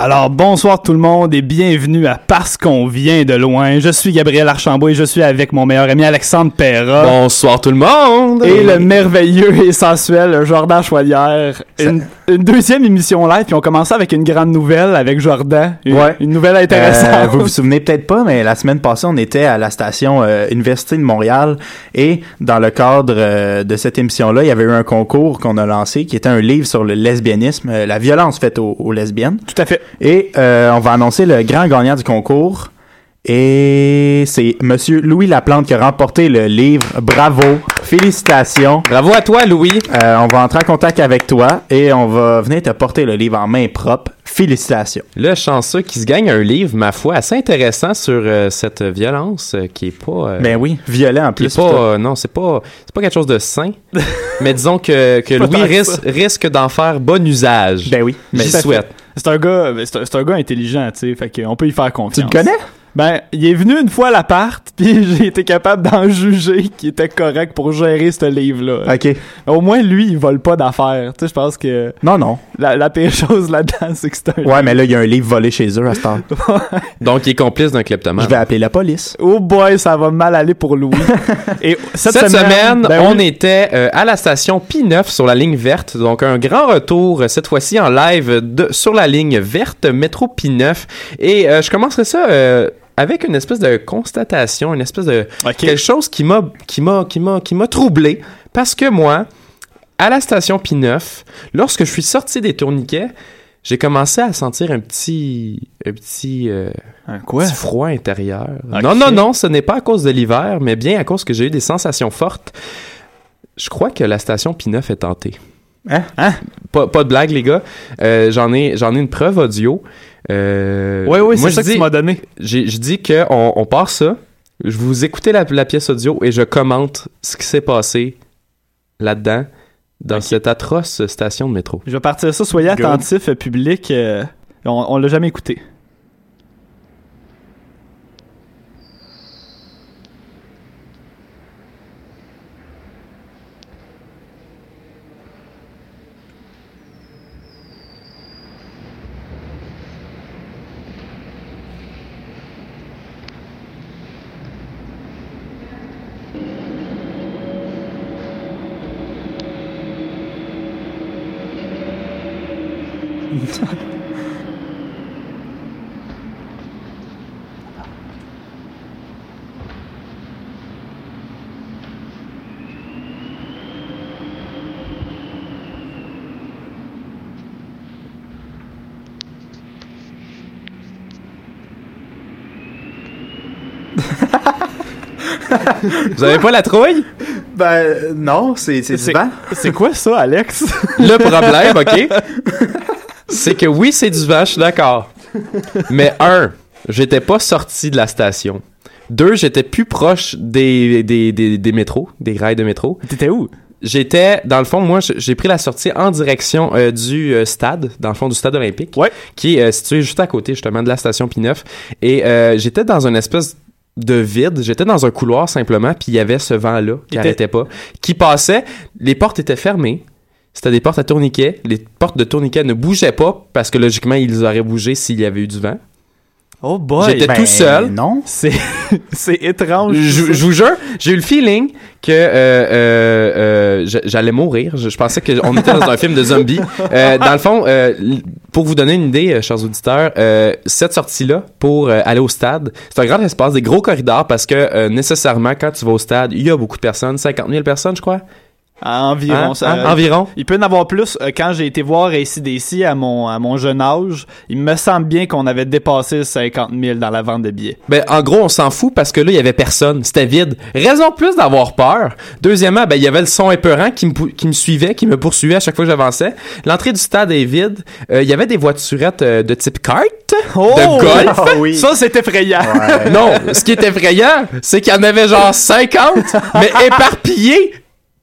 Alors bonsoir tout le monde et bienvenue à Parce qu'on vient de loin. Je suis Gabriel Archambault et je suis avec mon meilleur ami Alexandre Perra. Bonsoir tout le monde! Et le merveilleux et sensuel Jordan Choualière. Une, une deuxième émission live, puis on commence avec une grande nouvelle avec Jordan. Une, Ouais. une nouvelle intéressante. Euh, vous vous souvenez peut-être pas, mais la semaine passée, on était à la station euh, Université de Montréal et dans le cadre euh, de cette émission-là, il y avait eu un concours qu'on a lancé qui était un livre sur le lesbianisme, euh, la violence faite aux, aux lesbiennes. Tout à fait. Et euh, on va annoncer le grand gagnant du concours. Et c'est Monsieur Louis Laplante qui a remporté le livre. Bravo, félicitations. Bravo à toi, Louis! Euh, on va entrer en contact avec toi et on va venir te porter le livre en main propre. Félicitations. Le chanceux qui se gagne un livre, ma foi, assez intéressant sur euh, cette violence euh, qui est pas. euh, Ben oui, violet en plus. pas, non, c'est pas, c'est pas quelque chose de sain. mais disons que, que Louis risque, risque d'en faire bon usage. Ben oui. J'y souhaite. C'est un gars, c'est un, gars intelligent, tu sais, fait qu'on peut y faire tu confiance. le connais? Ben, il est venu une fois à l'appart, puis j'ai été capable d'en juger qui était correct pour gérer ce livre-là. Ok. Au moins, lui, il vole pas d'affaires. Tu sais, je pense que Non, non. la, la pire chose là-dedans, c'est que c'est un... Ouais, mais là, il y a un livre volé chez eux à ce temps. Donc, il est complice d'un kleptomane. Je vais appeler la police. Oh boy, ça va mal aller pour Louis. Et cette, Cette, semaine, ben on oui, était euh, à la station P9 sur la ligne verte. Donc, un grand retour, euh, cette fois-ci en live de, sur la ligne verte, métro P9. Et euh, je commencerai ça euh, avec une espèce de constatation, une espèce de quelque chose qui m'a qui m'a qui m'a qui m'a troublé parce que moi à la station P9 lorsque je suis sorti des tourniquets j'ai commencé à sentir un petit un petit euh, Un quoi? petit froid intérieur. Non, non, non, ce n'est pas à cause de l'hiver, mais bien à cause que j'ai eu des sensations fortes. Je crois que la station P9 est tentée. Hein? Hein? Pas, pas de blague, les gars. Euh, j'en ai, j'en ai une preuve audio. Euh, Ouais, ouais, moi, c'est ça je que tu dis- m'as donné. j'ai- Je dis qu'on on part ça. Je vous écoutez la, la pièce audio et je commente ce qui s'est passé là-dedans, dans cette atroce station de métro. Je vais partir ça. Soyez attentifs, euh, public. euh, on on l'a jamais écouté. Vous avez pas la trouille? Ben, non, c'est c'est du C'est- vent. C'est quoi ça, Alex? Le problème, OK, c'est que oui, c'est du vent, je suis d'accord. Mais un, j'étais pas sorti de la station. Deux, j'étais plus proche des, des, des, des métros, des rails de métro. T'étais où? J'étais, dans le fond, moi, j'ai pris la sortie en direction euh, du euh, stade, dans le fond du stade olympique, Ouais. qui est euh, situé juste à côté, justement, de la station P9. Et euh, j'étais dans une espèce de vide. J'étais dans un couloir, simplement, puis il y avait ce vent-là qui Était- arrêtait pas, qui passait. Les portes étaient fermées. C'était des portes à tourniquet. Les portes de tourniquet ne bougeaient pas parce que, logiquement, ils auraient bougé s'il y avait eu du vent. Oh boy! J'étais Ben, tout seul. Non. C'est c'est étrange. Je, je vous jure, j'ai eu le feeling que euh, euh, euh, j'allais mourir. Je, je pensais qu'on était dans un film de zombies. Euh, dans le fond, euh, pour vous donner une idée, chers auditeurs, euh, cette sortie-là pour euh, aller au stade, c'est un grand espace, des gros corridors parce que euh, nécessairement, quand tu vas au stade, il y a beaucoup de personnes, 50 000 personnes, je crois. Environ. Hein? ça- Hein? Environ? Il peut en avoir plus. Euh, Quand j'ai été voir ACDC à mon, à mon jeune âge, il me semble bien qu'on avait dépassé 50 000 dans la vente de billets. Ben, en gros, on s'en fout parce que là, il y avait personne. C'était vide. Raison plus d'avoir peur. Deuxièmement, ben, il y avait le son épeurant qui me, qui me suivait, qui me poursuivait à chaque fois que j'avançais. L'entrée du stade est vide. Euh, Il y avait des voiturettes euh, de type kart. De golf. Ah oui. Ça, c'est effrayant. Ouais. Non, ce qui est effrayant, c'est qu'il y en avait genre 50, mais éparpillés,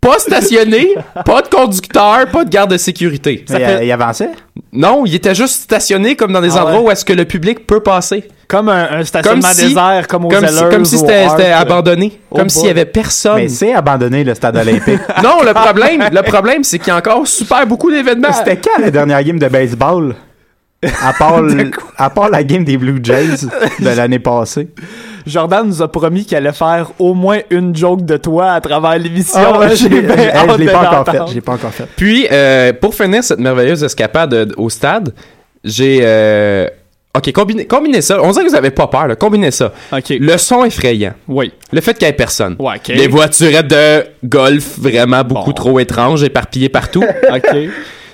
pas stationnés, pas de conducteur, pas de garde de sécurité. Fait- il, il avançait? Non, ils étaient juste stationnés comme dans des Ah endroits ouais. où est-ce que le public peut passer. Comme un, un stationnement Comme si- désert, comme aux Comme si, comme si c'était abandonné. Oh comme boy. s'il y avait personne. Mais c'est abandonné, le stade olympique. Non, le problème, le problème, c'est qu'il y a encore super beaucoup d'événements. C'était quand la dernière game de baseball? À part, à part la game des Blue Jays de l'année passée. Jordan nous a promis qu'il allait faire au moins une joke de toi à travers l'émission. Ah ouais, J'ai j'ai- bien hey, hâte je l'ai pas encore fait. J'ai pas encore fait. Puis, euh, pour finir cette merveilleuse escapade euh, au stade, j'ai... euh, OK, combinez, combinez ça. On dirait que vous avez pas peur, là. Combinez ça. OK. Le son effrayant. Oui. Le fait qu'il y ait personne. Ouais, OK. Les voiturettes de golf vraiment beaucoup Bon. trop étranges, éparpillées partout. OK.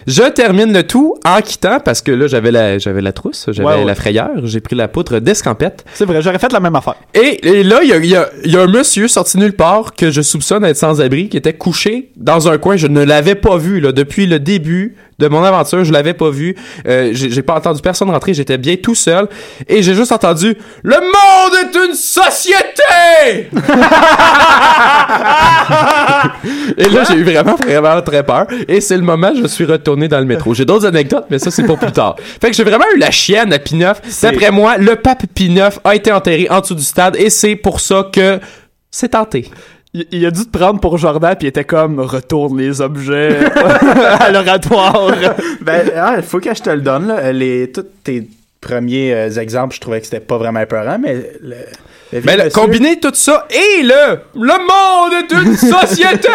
Je termine le tout en quittant parce que là, j'avais la, j'avais la trousse, j'avais Ouais, ouais. la frayeur, j'ai pris la poutre d'escampette. C'est vrai, j'aurais fait la même affaire. Et, et là, il y a, il y a- y a un monsieur sorti nulle part que je soupçonne être sans-abri, qui était couché dans un coin. Je ne l'avais pas vu là, depuis le début de mon aventure. Je l'avais pas vu. Euh, j'ai pas entendu personne rentrer. J'étais bien tout seul. Et j'ai juste entendu « Le monde est une société! » Et là, j'ai eu vraiment, vraiment très peur. Et c'est le moment où je suis retourné dans le métro. J'ai d'autres anecdotes, mais ça, c'est pour plus tard. Fait que j'ai vraiment eu la chienne à P9. D'après moi, le pape P9 a été enterré en dessous du stade et c'est pour ça que c'est tenté. Il, a dû te prendre pour Jordan, puis il était comme retourne les objets à l'oratoire. Ben, il faut que je te le donne, là. Les, tous tes premiers euh, exemples, je trouvais que c'était pas vraiment épeurant, mais le, Mais le- monsieur- combiner tout ça et le « Le monde est une société! »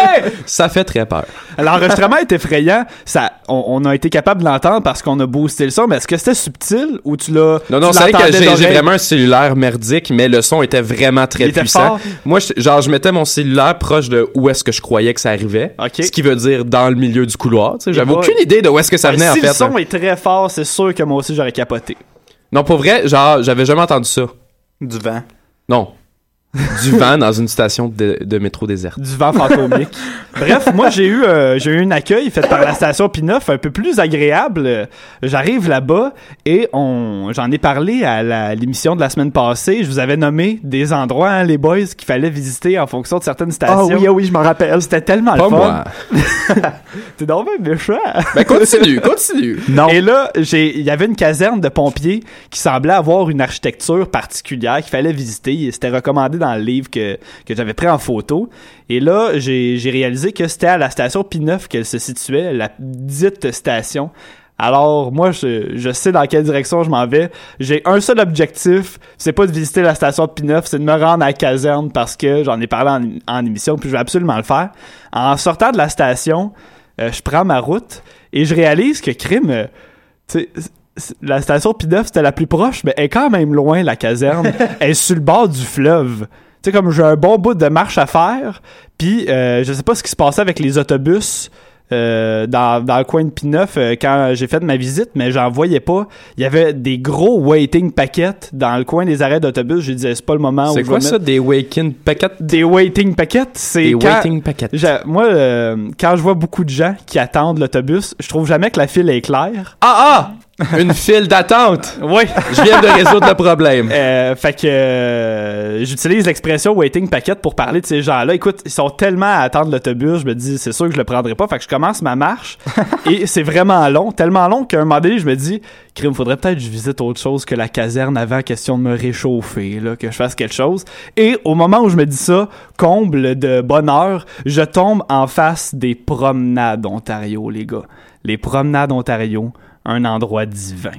Ça fait très peur. L'enregistrement est effrayant. Ça, on, on a été capable de l'entendre parce qu'on a boosté le son, mais est-ce que c'était subtil ou tu l'as. Non, non, c'est vrai que j'ai vraiment un cellulaire merdique, mais le son était vraiment très Il était puissant. fort? Moi, je- genre, je mettais mon cellulaire proche de où est-ce que je croyais que ça arrivait. Ce qui veut dire dans le milieu du couloir. tu sais. J'avais aucune idée de où est-ce que ça venait, si en fait. le son là. est très fort, c'est sûr que moi aussi j'aurais capoté. Non, pour vrai, genre, j'avais jamais entendu ça. Du vent. Non. Du vent dans une station de, de métro déserte. Du vent fantomique. Bref, moi j'ai eu euh, j'ai eu un accueil fait par la station P9 un peu plus agréable. J'arrive là-bas et on j'en ai parlé à l'émission de la semaine passée. Je vous avais nommé des endroits, hein, les boys, qu'il fallait visiter en fonction de certaines stations. Ah oui, ah oui, je m'en rappelle. C'était tellement Pas le fun. moi. T'es donc bien méchant. Ben, continue, continue. Non. Et là, j'ai, il y avait une caserne de pompiers qui semblait avoir une architecture particulière qu'il fallait visiter. C'était recommandé dans le livre que, que j'avais pris en photo. Et là, j'ai, réalisé que c'était à la station P9 qu'elle se situait, la dite station. Alors, moi, je, je sais dans quelle direction je m'en vais. J'ai un seul objectif, c'est pas de visiter la station de P9, c'est de me rendre à la caserne parce que j'en ai parlé en, en émission, puis je vais absolument le faire. En sortant de la station, euh, je prends ma route et je réalise que crime, euh, la station P9 c'était la plus proche, mais elle est quand même loin la caserne. elle est sur le bord du fleuve. Tu sais, comme j'ai un bon bout de marche à faire, puis euh, je sais pas ce qui se passait avec les autobus euh, dans, dans le coin de P9 euh, quand j'ai fait ma visite, mais j'en voyais pas. Il y avait des gros waiting packets dans le coin des arrêts d'autobus. Je disais, c'est pas le moment où C'est je quoi vais ça, mettre des Waking packets? des waiting packets. C'est Des quand- waiting packets. Moi, euh, quand je vois beaucoup de gens qui attendent l'autobus, je trouve jamais que la file est claire. Ah ah! Une file d'attente! Oui. Je viens de résoudre le problème. Euh, fait que euh, j'utilise l'expression waiting packet pour parler de ces gens-là. Écoute, ils sont tellement à attendre l'autobus, je me dis c'est sûr que je le prendrai pas. Fait que je commence ma marche et c'est vraiment long, tellement long qu'à un moment donné, je me dis crime, faudrait peut-être que je visite autre chose que la caserne avant question de me réchauffer, là, que je fasse quelque chose. Et au moment où je me dis ça, comble de bonheur, je tombe en face des promenades Ontario, les gars. Les promenades Ontario, un endroit divin.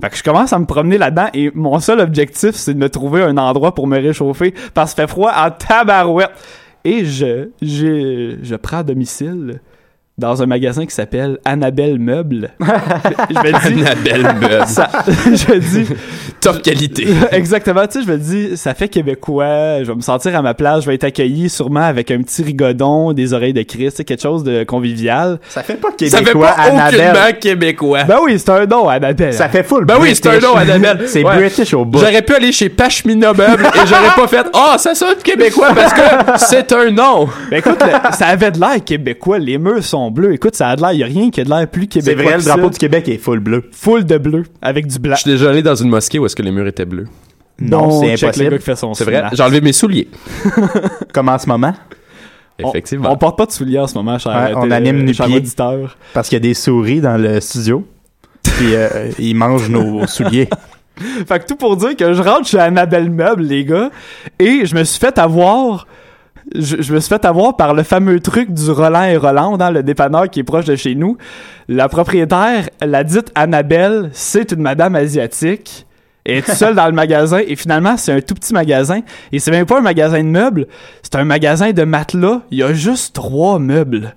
Fait que je commence à me promener là-dedans et mon seul objectif, c'est de me trouver un endroit pour me réchauffer parce que fait froid en tabarouette. Et je, je, je prends domicile dans un magasin qui s'appelle Annabelle Meubles. je me dis, Annabelle ça, je me dis, Top qualité. exactement, tu sais, je me dis, ça fait québécois, je vais me sentir à ma place, je vais être accueilli sûrement avec un petit rigodon, des oreilles de Christ, tu sais, quelque chose de convivial. Ça fait pas Ça fait québécois, pas Annabelle. aucunement québécois. Ben oui, c'est un don, Annabelle. Ça fait full Ben oui, c'est un British. nom, Annabelle. c'est Ouais. British au bout. J'aurais pu aller chez Pashmina Meubles et j'aurais pas fait Ah, ça sonne québécois parce que c'est un nom. Ben écoute, le- ça avait de l'air québécois. Les murs sont bleus. Écoute, ça a de l'air. Y a rien qui a de l'air plus C'est québécois. vrai, que le drapeau ça. du Québec est full bleu. Full de bleu avec du blanc. Je suis déjà allé dans une mosquée où est-ce que les murs étaient bleus. Non, Bon, c'est impossible. gars qui fait son C'est vrai. J'ai enlevé mes souliers. Comme en ce moment, On- Effectivement. On, porte pas de souliers en ce moment, cher, Ouais, on euh, anime cher nu-pied. auditeur. parce qu'il y a des souris dans le studio. Puis euh, ils mangent nos souliers. Fait que tout pour dire que je rentre chez Annabelle Meuble, les gars, et je me suis fait avoir. Je, je me suis fait avoir par le fameux truc du Roland et Roland dans le dépanneur qui est proche de chez nous. La propriétaire, la dite Annabelle, c'est une madame asiatique. Elle est seule dans le magasin et finalement c'est un tout petit magasin et c'est même pas un magasin de meubles, c'est un magasin de matelas. Il y a juste trois meubles.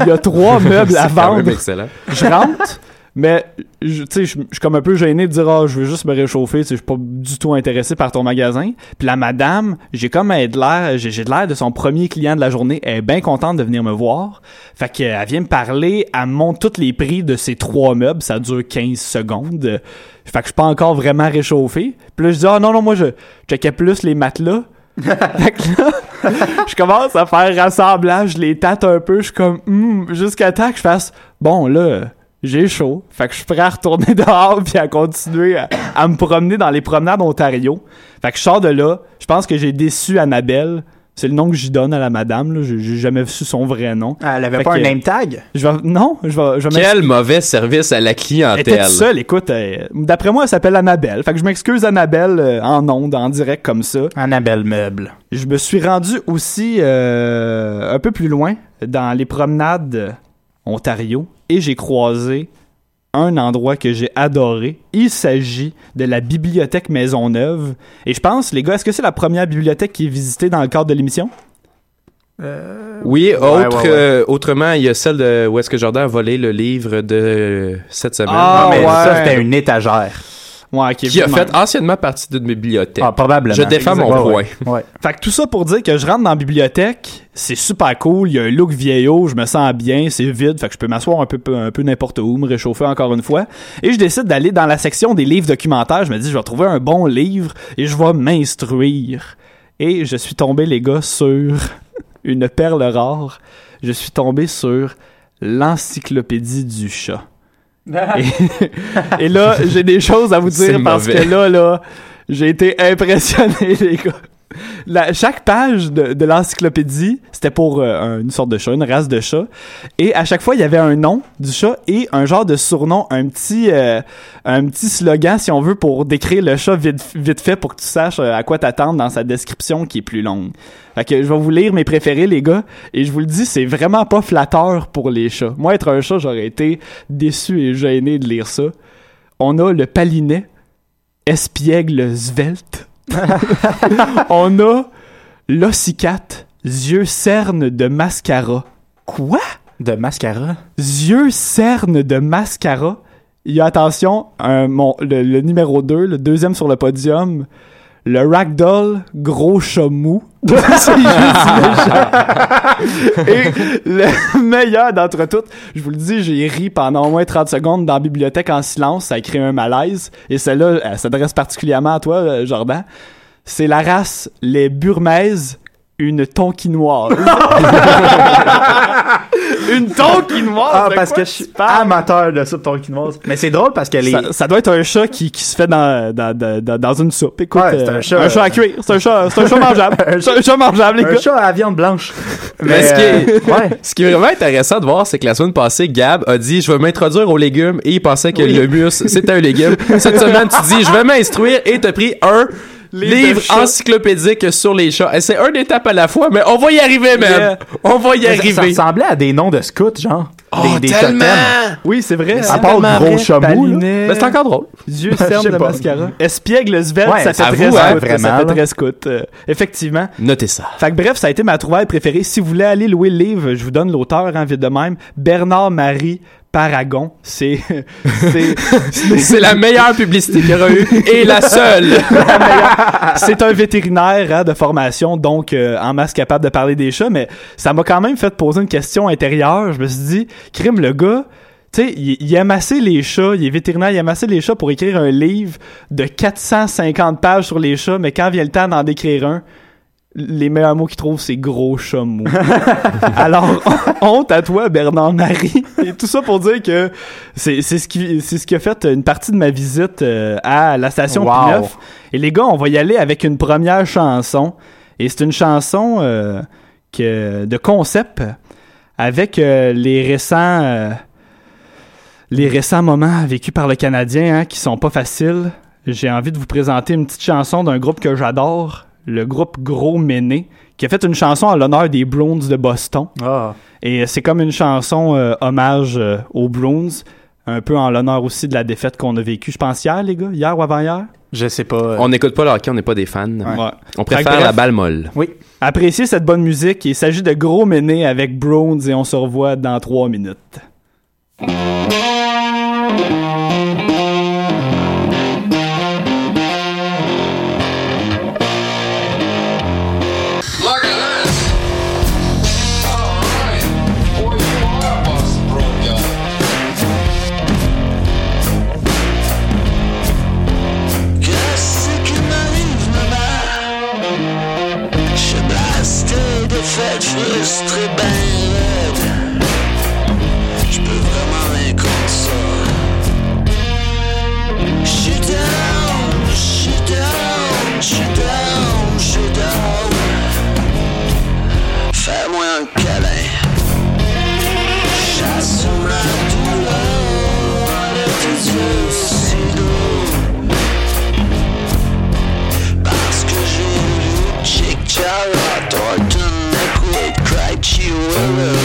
Il y a trois meubles à vendre excellent. je rentre, mais tu sais, je suis comme un peu gêné de dire ah, je veux juste me réchauffer, je suis pas du tout intéressé par ton magasin. Puis la madame, j'ai comme elle de l'air, j'ai de l'air de son premier client de la journée, elle est bien contente de venir me voir. Fait qu'elle vient me parler, elle me montre tous les prix de ces trois meubles, ça dure 15 secondes. Fait que je suis pas encore vraiment réchauffé. Puis là je dis ah non non, moi je checkais plus les matelas. fait que là, je commence à faire rassemblage, je les tâte un peu, je suis comme Hmm, jusqu'à temps que je fasse bon là j'ai chaud. Fait que je suis prêt à retourner dehors puis à continuer à, à me promener dans les promenades Ontario. Fait que je sors de là. Je pense que j'ai déçu Annabelle. C'est le nom que j'y donne à la madame. là. J'ai j'ai jamais su son vrai nom. Ah, elle avait Fait pas un name tag? Je vais, non, je vais, je vais m'ex- Quel mauvais service à la Elle était clientèle. seule, écoute. euh, D'après moi, elle s'appelle Annabelle. Fait que je m'excuse Annabelle euh, en ondes, en direct comme ça. Annabelle Meuble. Je me suis rendu aussi euh, un peu plus loin dans les promenades Ontario et j'ai croisé un endroit que j'ai adoré. Il s'agit de la bibliothèque Maisonneuve. Et je pense, les gars, est-ce que c'est la première bibliothèque qui est visitée dans le cadre de l'émission? Oui, autre, ouais, ouais. euh, autrement, il y a celle de où est-ce que Jordan a volé le livre de euh, cette semaine. Ah, non, mais ouais. ça, c'était une étagère. Ouais, ok, qui a fait anciennement partie d'une bibliothèque. Ah, probablement. Je défends mon Ouais, point. Ouais. Fait que tout ça pour dire que je rentre dans la bibliothèque, c'est super cool, il y a un look vieillot, je me sens bien, c'est vide, fait que je peux m'asseoir un peu, un peu n'importe où, me réchauffer encore une fois. Et je décide d'aller dans la section des livres documentaires, je me dis je vais trouver un bon livre et je vais m'instruire. Et je suis tombé, les gars, sur une perle rare. Je suis tombé sur l'encyclopédie du chat. Et, et là, j'ai des choses à vous dire parce mauvais. que là, là, j'ai été impressionné, les gars. Chaque page de, l'encyclopédie, c'était pour euh, un- une sorte de chat, une race de chat. Et à chaque fois, il y avait un nom du chat et un genre de surnom, un petit, euh, un petit slogan, si on veut, pour décrire le chat vite, vite fait pour que tu saches euh, à quoi t'attendre dans sa description qui est plus longue. Fait que je vais vous lire mes préférés, les gars. Et je vous le dis, c'est vraiment pas flatteur pour les chats. Moi, être un chat, j'aurais été déçu et gêné de lire ça. On a le palinet, espiègle svelte. On a l'ossicate, yeux cernes de mascara. Quoi? De mascara? Yeux cernes de mascara. Il y a attention, un, mon, le, le numéro 2, le deuxième sur le podium, le ragdoll gros chat. Et le meilleur d'entre toutes, je vous le dis, j'ai ri pendant au moins 30 secondes dans la bibliothèque en silence, ça a créé un malaise. Et celle-là, elle s'adresse particulièrement à toi, euh, Jordan. C'est la race les Burmaises, une tonkinoise. une tonkinoise? Ah, de parce quoi que je suis amateur de soupe tonkinoise. Mais c'est drôle parce que les. Ça, ça doit être un chat qui, qui se fait dans, dans, dans, dans une soupe. Écoute, Ouais, c'est euh, un chat, à euh, cuire. C'est un chat, c'est un chat mangeable. c'est un chat mangeable, les un gars. chat à viande blanche. Mais ce qui est- euh, ouais. Ce qui est vraiment intéressant de voir, c'est que la semaine passée, Gab a dit Je vais m'introduire aux légumes et il pensait que le mus c'était un légume. Cette semaine, tu dis Je vais m'instruire et t'as pris un Livre encyclopédique sur les chats. Et c'est une étape à la fois, mais on va y arriver, man. Yeah. On va y Ça, ça arriver. ressemblait à des noms de scouts, genre. Oh, des, des tellement! totems. Oui, c'est vrai. À part gros. Palinet, Mais c'est encore drôle. Dieu sais de mascara. Espiègle svelte, Ouais, ça fait avoue, très hein, scout. vraiment, ça fait très scout. euh, effectivement. Notez ça. Fait que bref, ça a été ma trouvaille préférée. Si vous voulez aller louer le livre, je vous donne l'auteur, hein, vite de même. Bernard-Marie Paragon. C'est, c'est, C'est la meilleure publicité qu'il y aura eu et la seule. c'est un vétérinaire hein, de formation, donc euh, en masse capable de parler des chats, mais ça m'a quand même fait poser une question intérieure. Je me suis dit, crime le gars, tu sais, il, il assez les chats, il est vétérinaire, il assez les chats pour écrire un livre de 450 pages sur les chats, mais quand vient le temps d'en décrire un, les meilleurs mots qu'il trouve, c'est gros mou. Alors, honte à toi, Bernard-Marie. Et tout ça pour dire que c'est c'est ce qui c'est ce qui a fait une partie de ma visite euh, à la station Wow. P9. Et les gars, on va y aller avec une première chanson. Et c'est une chanson euh, que, de concept avec euh, les récents euh, les récents moments vécus par le Canadien hein, qui sont pas faciles. J'ai envie de vous présenter une petite chanson d'un groupe que j'adore, le groupe Gros Méné, qui a fait une chanson en l'honneur des Browns de Boston. Ah. Et c'est comme une chanson euh, hommage euh, aux Browns, un peu en l'honneur aussi de la défaite qu'on a vécue, je pense hier les gars, hier ou avant-hier? Je sais pas. euh, On n'écoute pas le hockey, on n'est pas des fans. Ouais. On préfère bref. la balle molle. Appréciez cette bonne musique. Il s'agit de Gros Méné avec Browns et on se revoit dans trois minutes. will.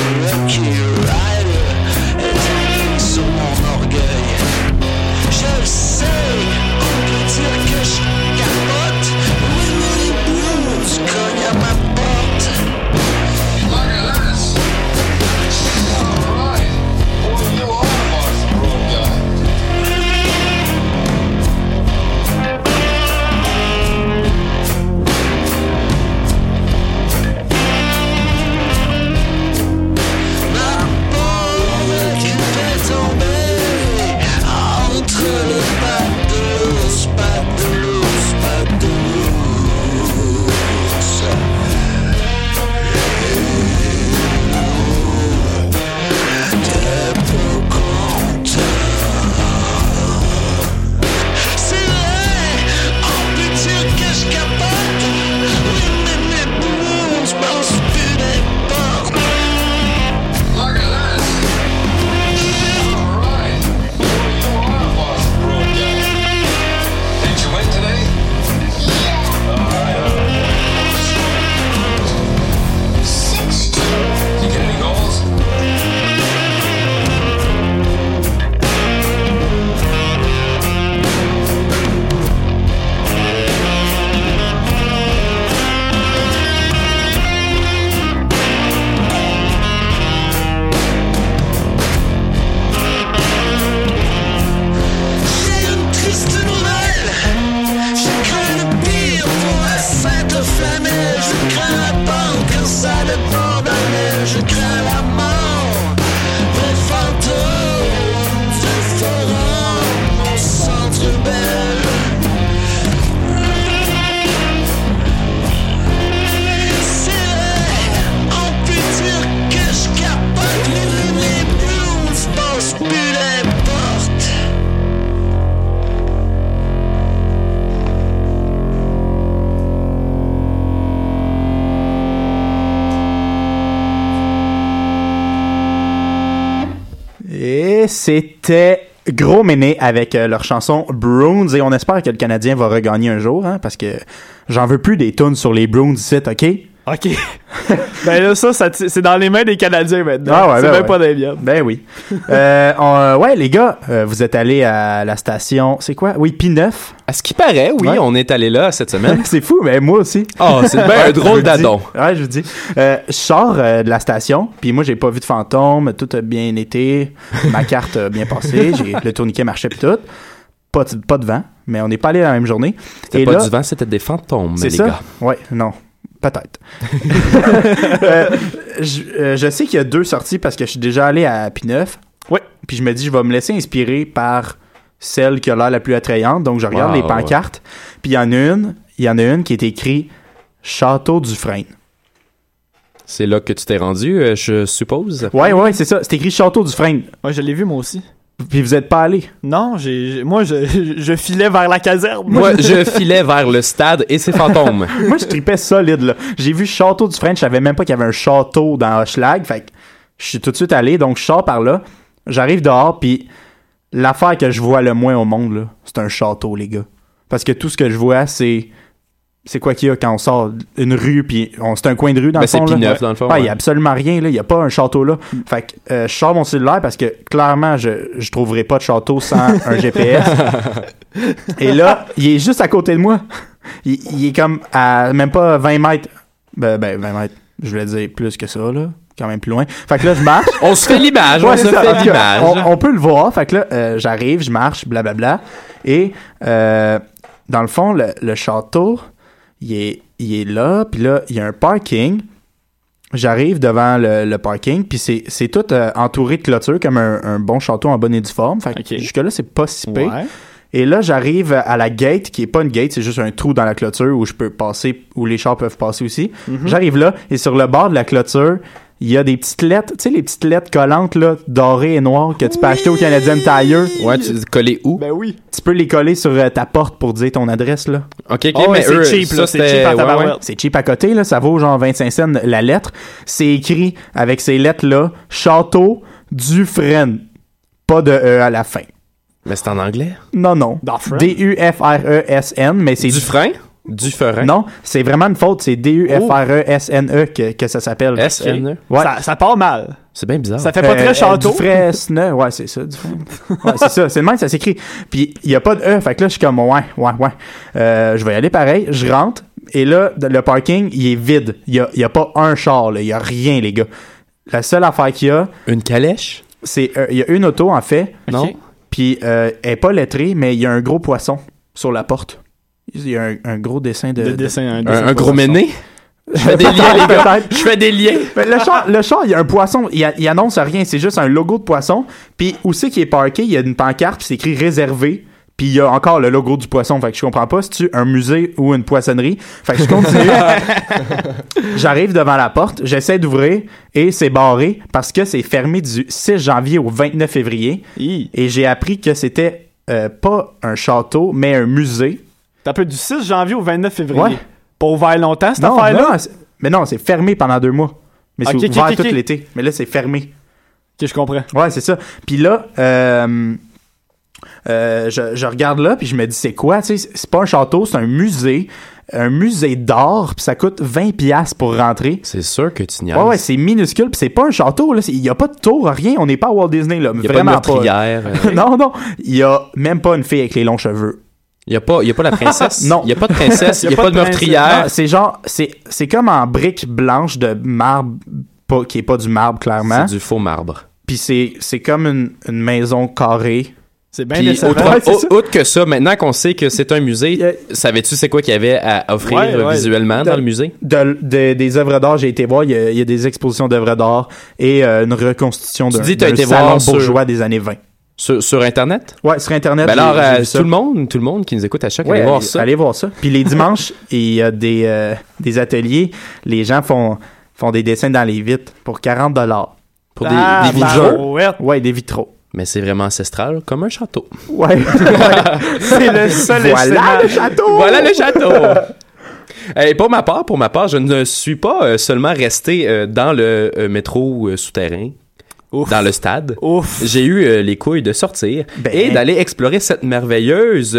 Gros Méné avec euh, leur chanson Bruins et on espère que le Canadien va regagner un jour, hein, parce que j'en veux plus des tunes sur les Bruins ici, ok? OK. ben là, ça, c'est dans les mains des Canadiens maintenant. Ah ouais, c'est ben même ouais. pas des miennes. Ben oui. Euh, on- euh, ouais, les gars, euh, vous êtes allés à la station, c'est quoi? Oui, P9. À ce qui paraît, oui, Ouais. on est allé là cette semaine. c'est fou, mais moi aussi. Oh, c'est un drôle d'adon. Ouais, je vous dis. Euh, je sors euh, de la station, puis moi, j'ai pas vu de fantôme, tout a bien été, ma carte a bien passé, le tourniquet marchait pis tout. Pas de, pas de vent, mais on n'est pas allé la même journée. C'était Et pas là, du vent, c'était des fantômes, c'est les ça? gars. Ouais, non. Peut-être. Euh, je, euh, je sais qu'il y a deux sorties parce que je suis déjà allé à P9. Ouais. Puis je me dis, je vais me laisser inspirer par celle qui a l'air la plus attrayante. Donc je regarde Wow. les pancartes. Puis il y en a une, il y en a une qui est écrit Château du Frein. C'est là que tu t'es rendu, euh, je suppose? Ouais, ouais, c'est ça. C'est écrit Château du Frein. Moi, je l'ai vu, moi aussi. Puis vous êtes pas allé? Non, j'ai, j'ai- moi, je, je filais vers la caserne. Moi, je filais vers le stade et ses fantômes. Moi, je tripais solide, là. J'ai vu Château du Frein. Je savais même pas qu'il y avait un château dans Hochelag. Fait que je suis tout de suite allé. Donc je sors par là. J'arrive dehors, puis l'affaire que je vois le moins au monde, là, c'est un château, les gars. Parce que tout ce que je vois, c'est. C'est quoi qu'il y a quand on sort une rue, puis on, c'est un coin de rue dans Ben, le fond. c'est. P9, dans le fond, Ouais, il ouais. y a absolument rien, là. Il y a pas un château là. Fait que euh, je sors mon cellulaire parce que clairement, je, je trouverai pas de château sans un GPS. Et là, il est juste à côté de moi. Il, il est comme à même pas 20 mètres. Ben, ben 20 mètres. Je voulais dire plus que ça, là. Quand même plus loin. Fait que là, je marche. On se fait l'image, Ouais, on se fait l'image. On, on peut le voir. Fait que là, euh, j'arrive, je marche, blablabla. Et euh, dans le fond, le, le château, il est, il est là. Puis là, il y a un parking. J'arrive devant le, le parking, puis c'est, c'est tout euh, entouré de clôtures comme un, un bon château en bonne et due forme. Fait jusque-là, c'est pas si pire. Ouais. Et là, j'arrive à la gate, qui est pas une gate, c'est juste un trou dans la clôture où je peux passer, où les chars peuvent passer aussi. J'arrive là, et sur le bord de la clôture, il y a des petites lettres, tu sais, les petites lettres collantes, là, dorées et noires, que tu peux acheter au Canadian Tire. Ouais, tu collais où? Ben oui. Tu peux les coller sur euh, ta porte pour dire ton adresse, là. Ok, ok, Oh, ouais, mais c'est eux, cheap, là, c'est cheap en ouais. C'est cheap à côté, là, ça vaut genre 25 cents la lettre. C'est écrit avec ces lettres-là, Château du Fresne. Pas de E à la fin. Mais c'est en anglais? Non, non. Dufresne? D-U-F-R-E-S-N, mais c'est Du Du frein? Non, c'est vraiment une faute. C'est D-U-F-R-E-S-N-E que, que ça s'appelle. S-N-E? Ouais. Ça, ça part mal. C'est bien bizarre. Ça fait pas Euh, très euh, château. Du Fresne. Ouais, c'est ça. Ouais, c'est ça. C'est le même, ça s'écrit. Puis il y a pas de E. Fait que là, je suis comme, ouais, ouais, ouais. Euh, je vais y aller pareil. Je rentre. Et là, le parking, il est vide. Il y a, il y a pas un char, là. Il y a rien, les gars. La seule affaire qu'il y a, Une calèche? c'est, euh, il y a une auto, en fait. Non? Puis euh, elle est pas lettrée, mais il y a un gros poisson sur la porte. Il y a un, un gros dessin de. De de- dessin, un, dessin gros méné? Je fais des liens, les gars. Peut-être. Je fais des liens. Mais le char, le char, il y a un poisson, il, a- il annonce rien, c'est juste un logo de poisson. Puis où c'est qui est parké, il y a une pancarte, puis c'est écrit réservé. Puis il y a encore le logo du poisson. Fait que je comprends pas si tu un musée ou une poissonnerie. Fait que je continue. J'arrive devant la porte, j'essaie d'ouvrir et c'est barré parce que c'est fermé du 6 janvier au 29 février. Hi. Et j'ai appris que c'était euh, pas un château, mais un musée. T'as peu du 6 janvier au 29 février. Ouais. Pas ouvert longtemps, cette affaire-là? mais non, c'est fermé pendant deux mois. Mais c'est ouvert tout l'été. Mais là, c'est fermé. Ok, je comprends. Ouais, c'est ça. Puis là, euh, euh, je, je regarde là, puis je me dis, c'est quoi? Tu sais, c'est- pas un château, c'est un musée. Un musée d'art, puis ça coûte 20$ piastres pour rentrer. C'est sûr que tu n'y Ouais, ouais, c'est minuscule, puis c'est pas un château, là. Il y a pas de tour, rien. On n'est pas à Walt Disney, là. Il n'y a Vraiment pas de meurtrière. euh, non, non. Il y a même pas une fille avec les longs cheveux. Il n'y a, pas- il y a pas la princesse? Non. Il n'y a pas de princesse? Il n'y a, pas de meurtrière? c'est genre, c'est, c'est comme en briques blanches de marbre, pas, qui est pas du marbre, clairement. C'est du faux marbre. Puis c'est, c'est comme une, une maison carrée. C'est bien Puis, autre- Ouais, c'est au- ça. outre que ça, maintenant qu'on sait que c'est un musée, a- savais-tu c'est quoi qu'il y avait à offrir Ouais, ouais. visuellement De- dans le musée? de, de- des œuvres d'art, j'ai été voir, il y, a, il y a des expositions d'œuvres d'art et euh, une reconstitution Tu d'un, dis, t'as d'un été salon voir sur- bourgeois des années 20. Sur, sur Internet? Ouais, sur Internet. Ben alors, j'ai euh, tout le monde, tout le monde qui nous écoute à chaque, Ouais, allez voir ça. allez voir ça. Puis les dimanches, il y a des, euh, des ateliers. Les gens font, font des dessins dans les vitres pour 40 dollars. Pour des, Ah, des vitraux. Ouais, des vitraux. Mais c'est vraiment ancestral, comme un château. Ouais. C'est le seul voilà le château. Voilà le château! Et pour ma part, pour ma part, je ne suis pas euh, seulement resté dans le métro souterrain Ouf. dans le stade. Ouf. J'ai eu euh, les couilles de sortir Ben. et d'aller explorer cette merveilleuse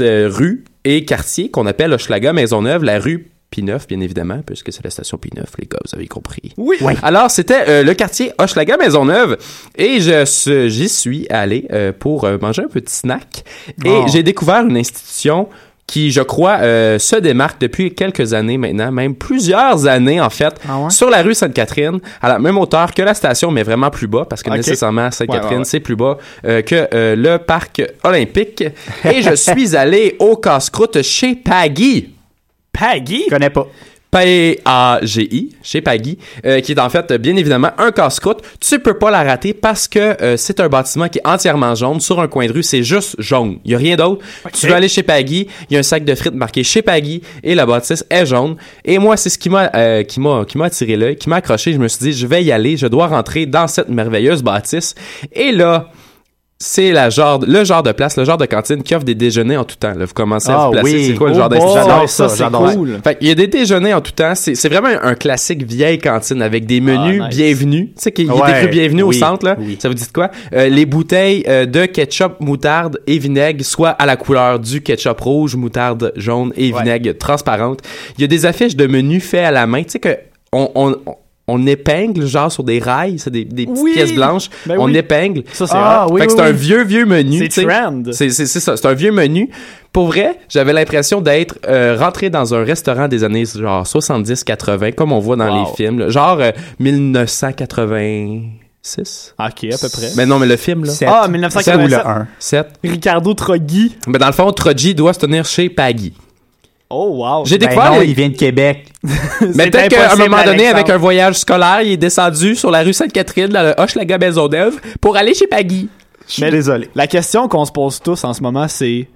euh, rue et quartier qu'on appelle Hochelaga Maisonneuve, la rue P9, bien évidemment, puisque c'est la station P9, les gars, vous avez compris. Oui. Alors, c'était euh, le quartier Hochelaga Maisonneuve et je j'y suis allé euh, pour euh, manger un petit snack et Oh. j'ai découvert une institution qui, je crois, euh, se démarque depuis quelques années maintenant, même plusieurs années en fait, Ah ouais? sur la rue Sainte-Catherine, à la même hauteur que la station, mais vraiment plus bas, parce que Ok. nécessairement Sainte-Catherine, Ouais, ouais, ouais. c'est plus bas euh, que euh, le parc olympique. Et je suis allé au casse-croûte chez Paggy. Paggy? Je connais pas. P-A-G-I, chez Paggy, euh, qui est en fait, bien évidemment, un casse-croûte. Tu peux pas la rater parce que euh, c'est un bâtiment qui est entièrement jaune. Sur un coin de rue, c'est juste jaune. Il y a rien d'autre. Tu veux aller chez Paggy, il y a un sac de frites marqué chez Paggy et la bâtisse est jaune. Et moi, c'est ce qui m'a euh, qui m'a qui m'a attiré l'œil, qui m'a accroché. Je me suis dit, je vais y aller, je dois rentrer dans cette merveilleuse bâtisse. Et là, c'est la genre, le genre de place, le genre de cantine qui offre des déjeuners en tout temps. Là, vous commencez à Ah vous placer. oui. C'est quoi le Oh genre d'institution? J'adore ça, ça, c'est j'adore. cool. Fait qu'il y a des déjeuners en tout temps. C'est c'est vraiment un, un classique vieille cantine avec des menus Ah, nice. bienvenus. Tu sais qu'il y a Ouais, des écrit bienvenue au centre, là. oui. Ça vous dit de quoi? Euh, les bouteilles euh, de ketchup, moutarde et vinaigre, soit à la couleur du ketchup rouge, moutarde jaune et Ouais. vinaigre transparente. Il y a des affiches de menus faits à la main. Tu sais que on, on, on épingle, genre sur des rails, c'est des, des petites Oui. pièces blanches. Ben on oui. épingle. Ça, c'est Ah, oui, fait que oui, c'est un vieux, vieux menu. C'est trend. C'est c'est- c'est ça, c'est un vieux menu. Pour vrai, j'avais l'impression d'être euh, rentré dans un restaurant des années genre 70-80, comme on voit dans Wow. les films. là. Genre euh, 1986. Ok, à peu près. Mais non, mais le film, là. Sept. Ah, Sept ou 1987. le 1. 7. Ricardo Troggi. Mais dans le fond, Troji doit se tenir chez Paggy. Oh, wow. J'ai Ben découvert... non, il vient de Québec. Mais peut-être qu'à un moment donné, Alexandre. avec un voyage scolaire, il est descendu sur la rue Sainte-Catherine, dans le Hochelaga Maisonneuve, pour aller chez Paggy. Je suis Mais- désolé. La question qu'on se pose tous en ce moment, c'est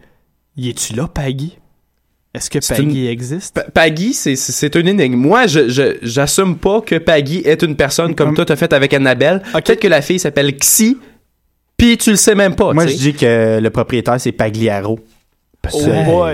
Y es-tu là, Paggy? Est-ce que Paggy existe? Pa- Paggy, c'est- une énigme. Moi, je j'assume pas que Paggy est une personne comme toi t'as fait avec Annabelle. Peut-être que la fille s'appelle Xi, puis tu le sais même pas. Moi, je dis que le propriétaire, c'est Pagliaro. Oh.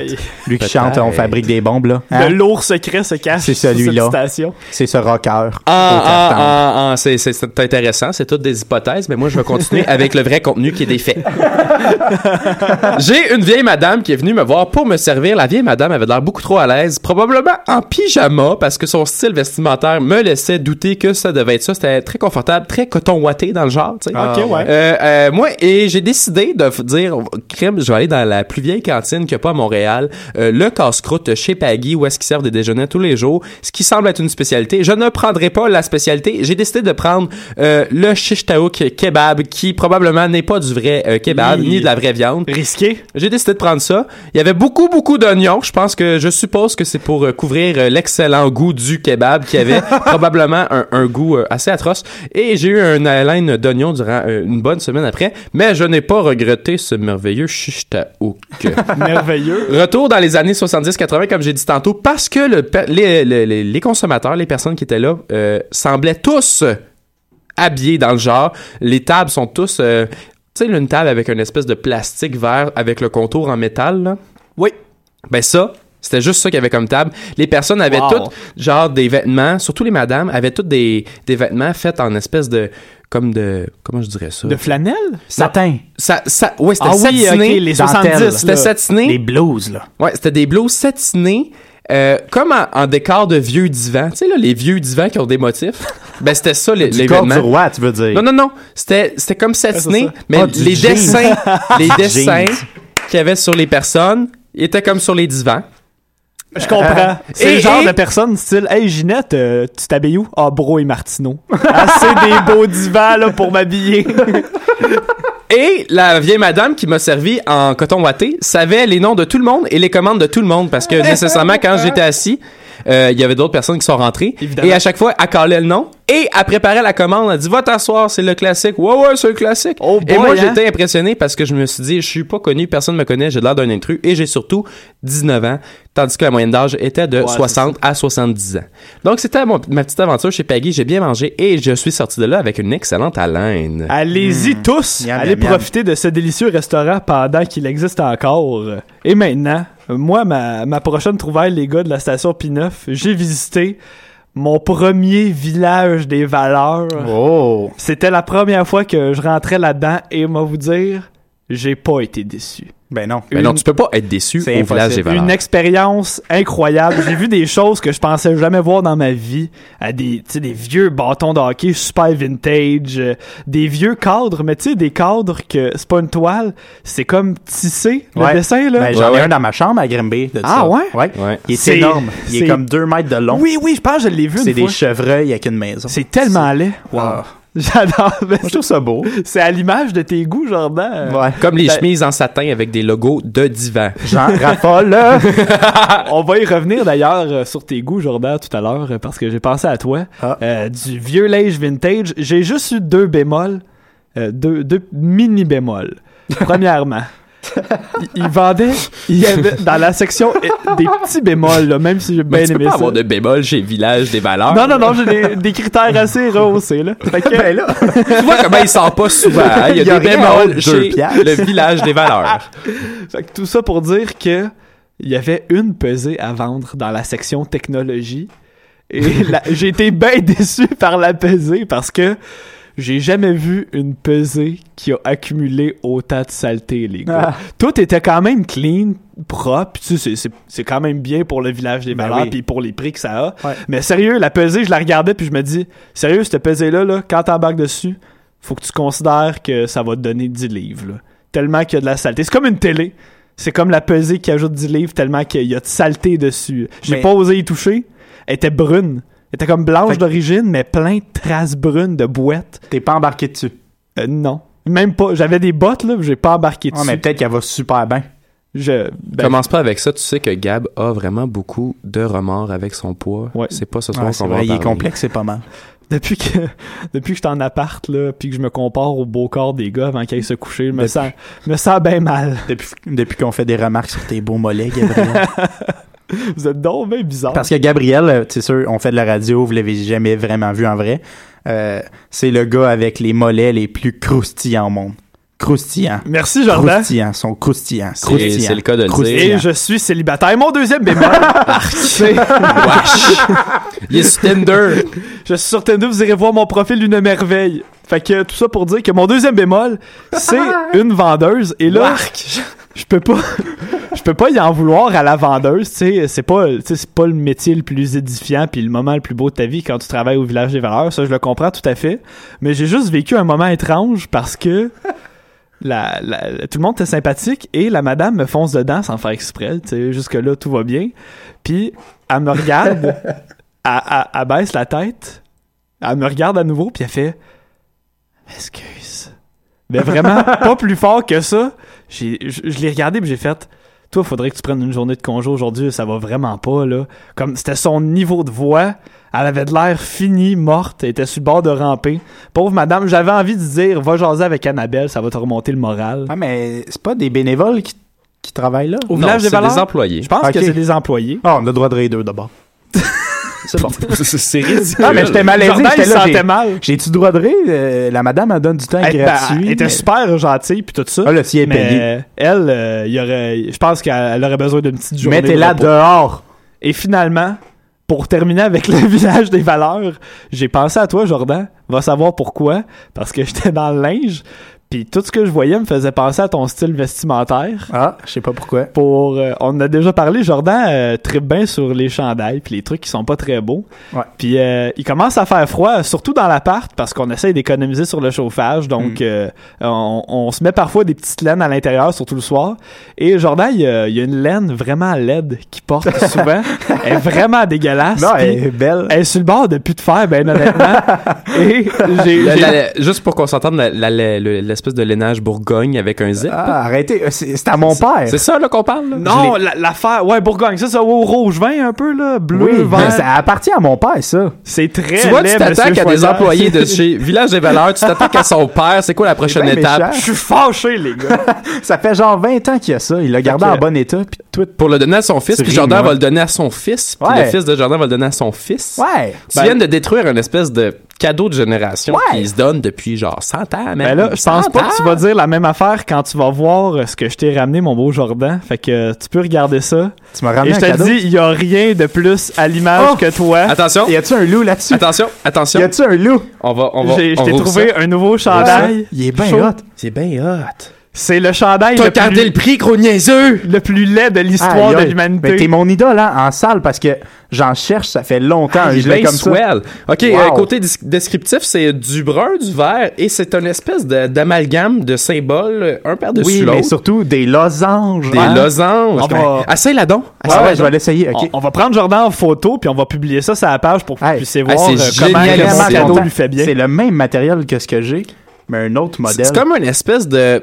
Lui qui chante On fabrique des bombes, là. Hein? Le lourd secret se cache C'est celui-là. cette station. C'est ce rocker. Ah, ah, carton. ah, ah, c'est intéressant, c'est toutes des hypothèses, mais moi je vais continuer avec le vrai contenu qui est des faits. J'ai une vieille madame qui est venue me voir pour me servir. La vieille madame avait l'air beaucoup trop à l'aise, probablement en pyjama, parce que son style vestimentaire me laissait douter que ça devait être ça. C'était très confortable, très coton ouaté dans le genre, tu sais. ok, ouais. Euh, euh, moi, et j'ai décidé de dire, crème, je vais aller dans la plus vieille cantine qu'il n'y a pas à Montréal, euh, le casse-croûte chez Paggy, où est-ce qu'ils servent des déjeuners tous les jours, ce qui semble être une spécialité. Je ne prendrai pas la spécialité. J'ai décidé de prendre euh, le shish taouk kebab, qui probablement n'est pas du vrai euh, kebab, Oui. ni de la vraie viande. Risqué. J'ai décidé de prendre ça. Il y avait beaucoup, beaucoup d'oignons. Je pense que, je suppose que c'est pour couvrir l'excellent goût du kebab qui avait probablement un, un goût assez atroce. Et j'ai eu un haleine d'oignons durant une bonne semaine après. Mais je n'ai pas regretté ce merveilleux shish taouk. Merveilleux. Retour dans les années 70-80, comme j'ai dit tantôt, parce que le, les, les- les- les consommateurs, les personnes qui étaient là, euh, semblaient tous habillés dans le genre. Les tables sont tous... euh, tu sais, une table avec une espèce de plastique vert avec le contour en métal, là. Oui. Ben ça, c'était juste ça qu'il y avait comme table. Les personnes avaient Wow. toutes, genre, des vêtements, surtout les madames, avaient toutes des, des vêtements faits en espèce de... Comme de... Comment je dirais ça? De flanelle? Satin. Ça, ça, ouais, c'était Ah oui, satiné. les dentelle. 70. C'était satiné. Les blues, là. Ouais, c'était des blouses satinées, euh, comme en, en décor de vieux divans. Tu sais, là, les vieux divans qui ont des motifs. Ben, c'était ça, les, Du corps du roi, tu veux dire. Non, non, non. C'était, c'était comme satiné, Ouais, mais Ah, les jean. dessins, les dessins qu'il y avait sur les personnes étaient comme sur les divans. Je comprends. C'est le genre et- de personne style Hey Ginette, euh, tu t'habilles où Ah, Bro et Martineau. Assez des beaux divans là, pour m'habiller. Et la vieille madame qui m'a servi en coton watté savait les noms de tout le monde et les commandes de tout le monde parce que nécessairement quand j'étais assis, euh, il y avait d'autres personnes qui sont rentrées Évidemment. et à chaque fois elle calait le nom et elle préparait la commande, elle dit va t'asseoir, c'est le classique. Ouais ouais, c'est le classique. Oh et moi hein? j'étais impressionné parce que je me suis dit je suis pas connu, personne me connaît, j'ai l'air d'un intrus et j'ai surtout 19 ans tandis que la moyenne d'âge était de Ouais, 60 à 70 ans. Donc c'était mon- ma petite aventure chez Peggy, j'ai bien mangé et je suis sorti de là avec une excellente haleine. Allez-y tous. Miam, Allez miam, miam. profiter de ce délicieux restaurant pendant qu'il existe encore. Et maintenant, moi, ma, ma prochaine trouvaille, les gars de la station P9, j'ai visité mon premier village des valeurs. Oh! C'était la première fois que je rentrais là-dedans et moi vous dire, j'ai pas été déçu. Ben non. Mais non, tu peux pas être déçu au C'est village des valeurs. Une expérience incroyable. J'ai vu des choses que je pensais jamais voir dans ma vie. À des, tu sais, des vieux bâtons de hockey super vintage, euh, des vieux cadres, mais tu sais, des cadres que c'est pas une toile, c'est comme tissé, le Ouais. dessin, là. Ben, j'en ai ouais. un dans ma chambre à Grimby. de Ah ça. ouais? Ouais. Ouais. Il est, C'est- énorme. Il est, c'est- comme 2 mètres de long. oui, oui, je pense que je l'ai vu C'est des fois. chevreuils avec une maison. C'est tellement laid. Ah. J'adore. Mais Moi, je trouve ça beau. C'est à l'image de tes goûts, Jordan. Ouais. Comme les Ben- chemises en satin avec des logos de divan. Jean raffole. On va y revenir d'ailleurs euh, sur tes goûts, Jordan, tout à l'heure, euh, parce que j'ai pensé à toi. Ah. Euh, du vieux linge vintage. J'ai juste eu deux bémols, euh, deux, deux mini bémols. Premièrement, il, il vendait, il y avait dans la section euh, des petits bémols, là, même si j'ai bien tu peux aimé pas ça. avoir de bémol chez Village des valeurs. Non, non, non, j'ai des, des critères assez rehaussés, là. Fait que, ben là. Tu vois comment il sort pas souvent. hein? Il y a, Il y a des rien bémols deux chez piastres. le Village des valeurs. Fait que tout ça pour dire que il y avait une pesée à vendre dans la section technologie. Et la- j'ai été bien déçu par la pesée parce que j'ai jamais vu une pesée qui a accumulé autant de saleté, les gars. Ah. Tout était quand même clean, propre. Tu sais, c'est- quand même bien pour le village des Ben valeurs oui. puis pour les prix que ça a. Ouais. Mais sérieux, la pesée, je la regardais puis je me dis, sérieux, cette pesée-là, là, quand t'embarques dessus, faut que tu considères que ça va te donner 10 livres. là. Tellement qu'il y a de la saleté. C'est comme une télé. C'est comme la pesée qui ajoute 10 livres tellement qu'il y a de saleté dessus. J'ai Mais- pas osé y toucher. Elle était brune. Elle était comme blanche que- d'origine, mais plein de traces brunes de boîtes. T'es pas embarqué dessus? Euh, non. Même pas. J'avais des bottes, là, j'ai pas embarqué Ah, dessus. mais peut-être qu'elle va super bien. Je, ben, Commence pas avec ça. Tu sais que Gab a vraiment beaucoup de remords avec son poids. Ouais. C'est pas ce soir Ouais, c'est qu'on va en il est complexe, c'est pas mal. depuis que depuis que je suis en appart, là, puis que je me compare au beau corps des gars avant qu'ils aillent se coucher, je me Depuis- sens, je me sens bien mal. Depuis, depuis qu'on fait des remarques sur tes beaux mollets, Gabriel. Vous êtes donc bien bizarre. Parce que Gabriel, euh, c'est sûr, on fait de la radio, vous l'avez jamais vraiment vu en vrai. Euh, c'est le gars avec les mollets les plus croustillants au monde. Croustillants. Merci, Jordan. Croustillants, sont croustillants. C'est- croustillants. c'est le cas de le dire. Et je suis célibataire. Mon deuxième bémol, c'est- Wesh! Il est sur Tinder. je suis sur Tinder, vous irez voir mon profil une merveille. Fait que tout ça pour dire que mon deuxième bémol, c'est une vendeuse. Et là, je peux pas, je peux pas y en vouloir à la vendeuse. Tu sais, c'est pas, c'est pas le métier le plus édifiant puis le moment le plus beau de ta vie quand tu travailles au village des valeurs. Ça, je le comprends tout à fait. Mais j'ai juste vécu un moment étrange parce que la, la- tout le monde était sympathique et la madame me fonce dedans sans faire exprès. Tu sais, jusque là tout va bien. Puis elle me regarde, elle, elle- elle baisse la tête, elle me regarde à nouveau puis elle fait excuse. Mais vraiment pas plus fort que ça. J'ai, je, je l'ai regardé puis j'ai fait toi faudrait que tu prennes une journée de congé aujourd'hui, ça va vraiment pas là. Comme c'était son niveau de voix, elle avait de l'air finie, morte, elle était sur le bord de ramper. Pauvre madame, j'avais envie de dire va jaser avec Annabelle, ça va te remonter le moral. Ah, mais c'est pas des bénévoles qui, qui travaillent là? Au Non, village des c'est des employés. je pense que c'est des employés. Ah, on a le droit de rire d'eux d'abord. C'est bon. c'est ridicule. Ah, mais j'étais malaisé. J'étais là, sentait j'ai- mal. J'ai-tu le droit de rire? Euh, la madame, elle donne du temps Elle, ben, gratuit. elle était mais- super gentille puis tout ça. Ah, si elle est mais payée. elle, euh, il y aurait, je pense qu'elle aurait besoin d'une petite journée. de Mettez-la repos. dehors. Et finalement, pour terminer avec le village des valeurs, j'ai pensé à toi, Jordan. Va savoir pourquoi. Parce que j'étais dans le linge. Puis tout ce que je voyais me faisait penser à ton style vestimentaire. Ah, je sais pas pourquoi. Pour, euh, on en a déjà parlé, Jordan euh, tripe bien sur les chandails puis les trucs qui sont pas très beaux. Ouais. Puis euh, il commence à faire froid, surtout dans l'appart, parce qu'on essaye d'économiser sur le chauffage. Mm. Donc euh, on, on se met parfois des petites laines à l'intérieur, surtout le soir. Et Jordan, il y a, il y a une laine vraiment laide qu'il porte souvent. elle est vraiment dégueulasse. Non, elle est belle. elle est sur le bord de plus de fer, ben honnêtement. Et j'ai... La- j'ai- la- juste pour qu'on s'entende, la- la- la- le- l'espèce de lainage Bourgogne avec un zip. Ah, arrêtez. Euh, C'est à mon père. C'est ça là qu'on parle? là? Non, la- l'affaire... Ouais, Bourgogne, ça, ça, au rouge vin un peu, là, bleu, Oui, vert. ça appartient à mon père, ça. C'est très Tu vois, laid, tu t'attaques à des employés de chez Village des Valeurs, tu t'attaques à son père, c'est quoi la prochaine étape? Je suis fâché, les gars. Ça fait genre 20 ans qu'il y a ça. Il l'a gardé en bon état, puis tweet. Pour le donner à son fils, puis Jordan moi. va le donner à son fils, puis Ouais. le fils de Jordan va le donner à son fils. Ouais. Tu viens de détruire une espèce de cadeau de génération Ouais. qui se donne depuis genre 100 ans, man. Ben là, je pense 100 pas que tu vas dire la même affaire quand tu vas voir euh, ce que je t'ai ramené, mon beau Jordan. Fait que euh, tu peux regarder ça. Tu m'as Et ramené je un te dis, il y a rien de plus à l'image Oh! que toi. Attention, Y a-tu un loup là-dessus? attention, Y attention. a-tu un loup? On va, on va. J'ai- Je t'ai trouvé ça. un nouveau chandail. Il est bien hot. C'est bien hot. C'est le chandail T'as le gardé plus, le prix, gros niaiseux! le plus laid de l'histoire de l'humanité. Ben, t'es mon idole hein, en salle parce que j'en cherche, ça fait longtemps. un Il est gilet bien comme ça. swell. OK, Wow. euh, côté descriptif, c'est du brun, du vert, et c'est une espèce de- d'amalgame de symboles, un par-dessus Oui, mais surtout des losanges. Des hein. losanges. On va- Essaye-la donc. Ouais, Essaye-la ouais, je vais l'essayer. On, va prendre Jordan en photo, puis on va publier ça sur la page pour que vous puissiez voir c'est euh, comment cadeau content. lui fait bien. C'est le même matériel que ce que j'ai, mais un autre modèle. C'est comme une espèce de.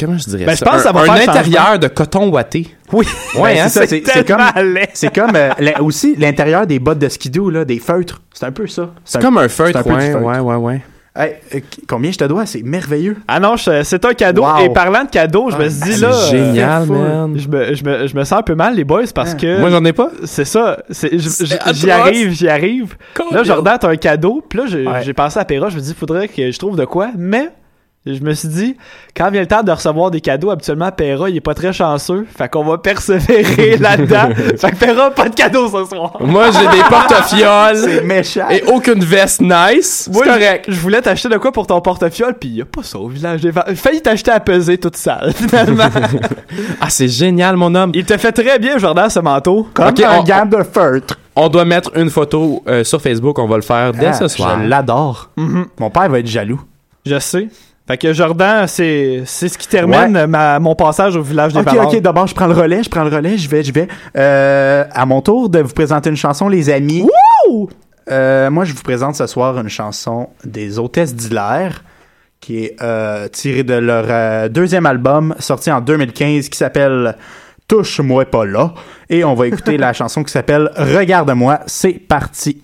Comment je dirais Ben, je ça? pense un, que ça va un faire intérieur de coton ouaté. Oui, Ouais, Ben, hein? c'est c'est- comme-. C'est comme euh, la- aussi l'intérieur des bottes de skidoo, là, des feutres. C'est un peu ça. C'est comme un feutre, un ouais, feutre. ouais, ouais, ouais. Hey, euh, combien je te dois? C'est merveilleux. Ah non, je- c'est un cadeau. Wow. Et parlant de cadeau, je me suis dit C'est là. euh, génial, man. Je me, je, me, je me sens un peu mal, les boys, parce Hein. que. Moi, j'en ai pas. c'est ça. je- je-. J'y arrive, j'y arrive. Là? Jordan, t'as un cadeau. Puis là, j'ai Ouais. pensé à Péra. Je me dis, faudrait que je trouve de quoi. Mais. Je me suis dit, quand vient le temps de recevoir des cadeaux, habituellement, Péra, il est pas très chanceux. Fait qu'on va persévérer là-dedans. fait que Péra, pas de cadeau ce soir. Moi, j'ai des porte-fioles C'est méchant. et aucune veste nice. C'est Moi, correct. Je, voulais t'acheter de quoi pour ton porte-fiole, puis y a pas ça au village des ventes. Failli t'acheter à peser toute sale, finalement. Ah, c'est génial, mon homme. il te fait très bien, Jordan, ce manteau. Comme Ok, un on- gant de feutre. On doit mettre une photo euh, sur Facebook. On va le faire dès Ah, ce soir. Je l'adore. Mhm. Mon père va être jaloux. Je sais. Fait que Jordan, c'est ce qui termine Ouais. ma, mon passage au village des Ok, ok, d'abord, je prends le relais, je prends le relais, je vais, je vais. Euh, à mon tour de vous présenter une chanson, les amis. Euh, moi, je vous présente ce soir une chanson des Hôtesses d'Hilaire, qui est euh, tirée de leur euh, deuxième album, sorti en 2015, qui s'appelle Touche-moi pas là. Et on va écouter la chanson qui s'appelle Regarde-moi, c'est parti.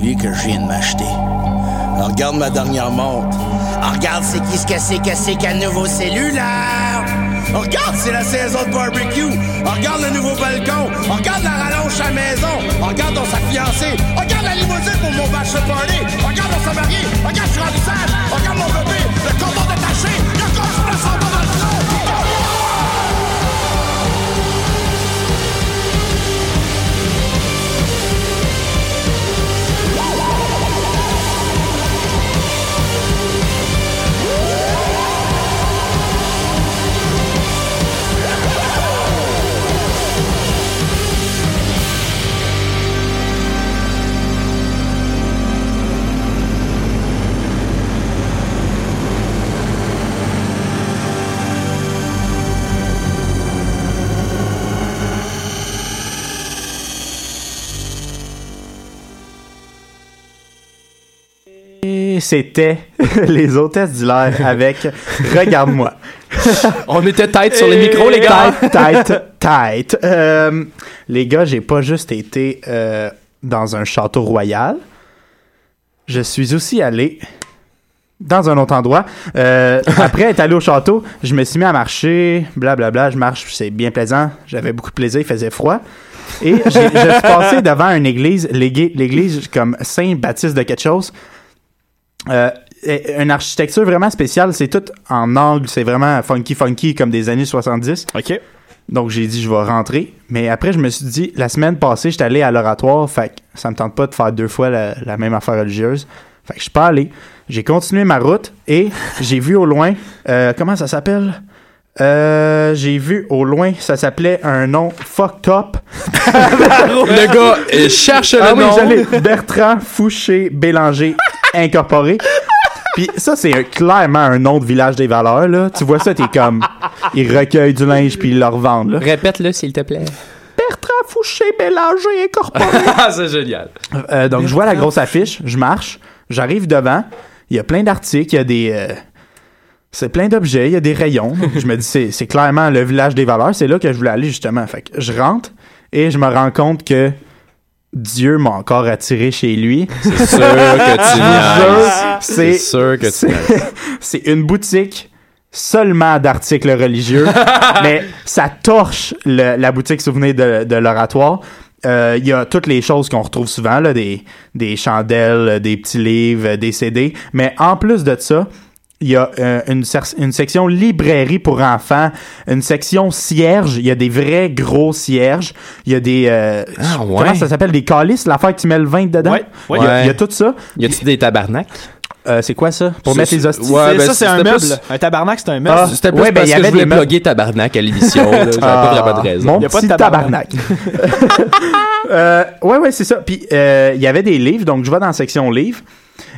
Que je viens de m'acheter. Regarde ma dernière montre. Ah, regarde c'est qui ce que c'est que c'est qu'un nouveau cellulaire? Ah, regarde, c'est la saison de barbecue. Ah, regarde le nouveau balcon. Regarde la rallonge à la maison. Regarde on s'est fiancé. Regarde la limousine pour mon bachelor party. Regarde on s'est marié. Regarde je suis. Ah, regarde mon bébé. Le cordon détaché. C'était les hôtesses d'hilaire avec Regarde-moi. On était tête sur les micros, les gars. Tête, tête, tête. Euh, les gars, j'ai pas juste été euh, dans un château royal. Je suis aussi allé dans un autre endroit. Euh, après être allé au château, je me suis mis à marcher, blablabla. Je marche, c'est bien plaisant. J'avais beaucoup de plaisir, il faisait froid. Et je suis passé devant une église, l'église comme Saint-Baptiste de quelque chose. Euh, une architecture vraiment spéciale, c'est tout en angle, c'est vraiment funky funky comme des années 70. OK. Donc j'ai dit je vais rentrer, mais après je me suis dit la semaine passée, j'étais allé à l'oratoire, fait que ça me tente pas de faire deux fois la, la même affaire religieuse. Fait que je suis pas allé. J'ai continué ma route et j'ai vu au loin euh, comment ça s'appelle? Euh, j'ai vu au loin, ça s'appelait un nom fucked up. Le gars cherche le Ah oui, nom. j'allais Bertrand Fouché Bélanger Incorporé. Puis ça, c'est clairement un nom de village des valeurs, là. Tu vois ça, t'es comme... Ils recueillent du linge puis ils le revendent, là. Répète-le, s'il te plaît. Bertrand Fouché Bélanger Incorporé. Ah, c'est génial. Euh, donc, je vois la grosse affiche, je marche, j'arrive devant, il y a plein d'articles, il y a des... euh, c'est plein d'objets, il y a des rayons. Je me dis, c'est, c'est clairement le village des valeurs. C'est là que je voulais aller, justement. Fait que je rentre et je me rends compte que Dieu m'a encore attiré chez lui. C'est sûr que tu. C'est, C'est sûr que tu c'est, une boutique seulement d'articles religieux, mais ça torche le- la boutique souvenir de, de l'oratoire. Euh, Il y a toutes les choses qu'on retrouve souvent, là, des, des chandelles, des petits livres, des CD. Mais en plus de ça, il y a euh, une, section librairie pour enfants, une section cierge. Il y a des vrais gros cierges. Il y a des... euh, Ah, ouais. Comment ça s'appelle? Des calices, l'affaire que tu mets le vin dedans? Ouais, ouais. Il, y a, il y a Ouais. tout ça. Y a-tu des tabarnaks? Euh, c'est quoi ça? Pour mettre les hosties? Ouais, C'est- ben, ça, c'est un meuble. plus- Un tabarnak, c'est un meuble. Ah, C'était plus Ouais, ben, parce il y que avait je voulais plugger tabarnak à l'émission. J'avais pas vraiment de raison. Mon Y a pas de tabarnak. tabarnak. euh, ouais, ouais, c'est ça. Puis, euh, il y avait des livres, donc je vais dans la section livres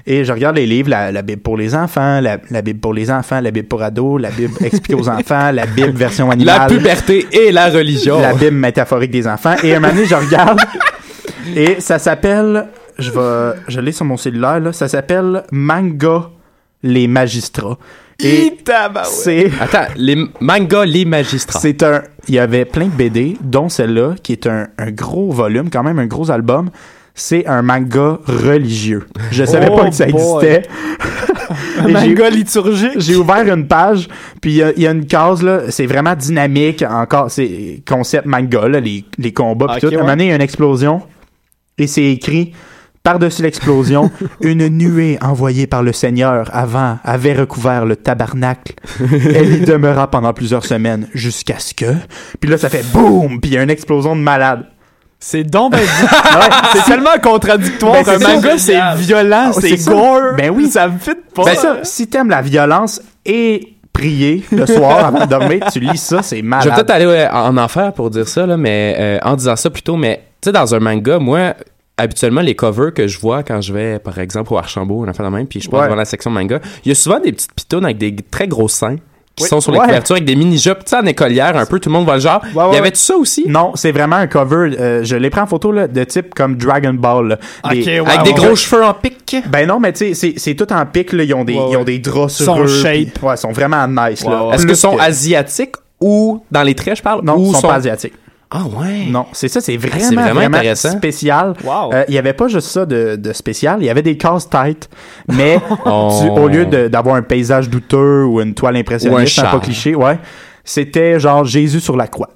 et je regarde les livres, la, la Bible pour les enfants, la, la Bible pour les enfants, la Bible pour ados, la Bible expliquée aux enfants, la Bible version La animale, puberté et la religion. la Bible métaphorique des enfants. Et un moment donné, je regarde et ça s'appelle, je vais, je l'ai sur mon cellulaire, là, ça s'appelle Manga les magistrats. Et c'est... Attends, les mangas, les magistrats. C'est un. Il y avait plein de BD, dont celle-là, qui est un, un gros volume, quand même un gros album. C'est un manga religieux. Je savais Oh pas que ça existait. Un manga liturgique? J'ai ouvert une page, puis il y a- il y, a une case, là, c'est vraiment dynamique, encore, c'est concept manga, là, les, les combats, puis tout. À un moment donné, il y a une explosion, et c'est écrit, par-dessus l'explosion, une nuée envoyée par le Seigneur avant avait recouvert le tabernacle. Elle y demeura pendant plusieurs semaines, jusqu'à ce que... Puis là, ça fait boum, puis il y a une explosion de malade. C'est donc ben dit. c'est tellement contradictoire. Ben, c'est un manga, c'est violent, Ah, c'est gore. Ben oui. Ça me fit pas. Ben ça, si t'aimes la violence et prier le soir avant de dormir, tu lis ça, c'est malade. Je vais peut-être aller ouais, en enfer pour dire ça, là, mais euh, en disant ça plutôt, mais tu sais, dans un manga, moi, habituellement, les covers que je vois quand je vais, par exemple, au Archambault, on a fait la même, puis je passe Ouais. devant la section manga, il y a souvent des petites pitounes avec des très gros seins qui Oui. sont sur les Ouais. couvertures avec des mini-jobs, tu sais, en écolière, un peu, tout le monde va le genre. Ouais, ouais, il y avait tout ça aussi? Non, c'est vraiment un cover. euh, je l'ai pris en photo là, de type comme Dragon Ball. là. Des- Ok, ouais, avec ouais, des ouais. gros cheveux en pique? Ben non, mais tu sais, c'est- c'est tout en pic. Là. Ils, ont des, Ouais, ils ont des draps sur Sont eux. shape. Ouais, ils sont vraiment nice. là. Est-ce que sont asiatiques ou dans les traits, je parle, Non, ou ils sont pas asiatiques. Ah ouais. Non, c'est ça, c'est vraiment, c'est vraiment vraiment, intéressant. spécial. Wow. Euh, Il y avait pas juste ça de, de spécial, il y avait des casse-têtes, mais Oh. tu- au lieu d'avoir un paysage douteux ou une toile un impressionniste, un pas cliché, ouais, c'était genre Jésus sur la croix.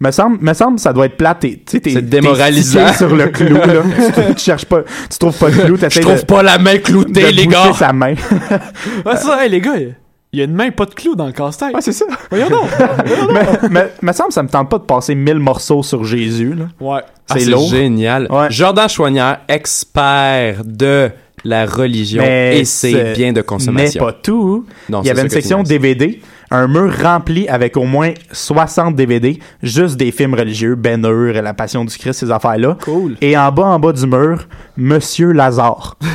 Me semble, me semble ça doit être plate. t'es- tu sais, t'es- C'est t'es démoralisant. sur le clou, là. tu, tu cherches pas, tu trouves pas le clou, Je t'essaies trouve de, pas la main cloutée, de les gars. sa main. Ouais, c'est ça, hey, les gars, il y a une main pas de clou dans le casse-tête. ouais, c'est ça. Voyons donc. mais, mais, me semble ça me tente pas de passer 1000 morceaux sur Jésus, là. Ouais. Ah, C'est c'est lourd. génial. Ouais. Jordan Chouanière, expert de la religion Mais et ses c'est- biens de consommation. Mais pas tout. Non, Il y avait une section. DVD, un mur rempli avec au moins 60 DVD, juste des films religieux, Ben Hur, La Passion du Christ, ces affaires-là. Cool. Et en bas, en bas du mur, Monsieur Lazare.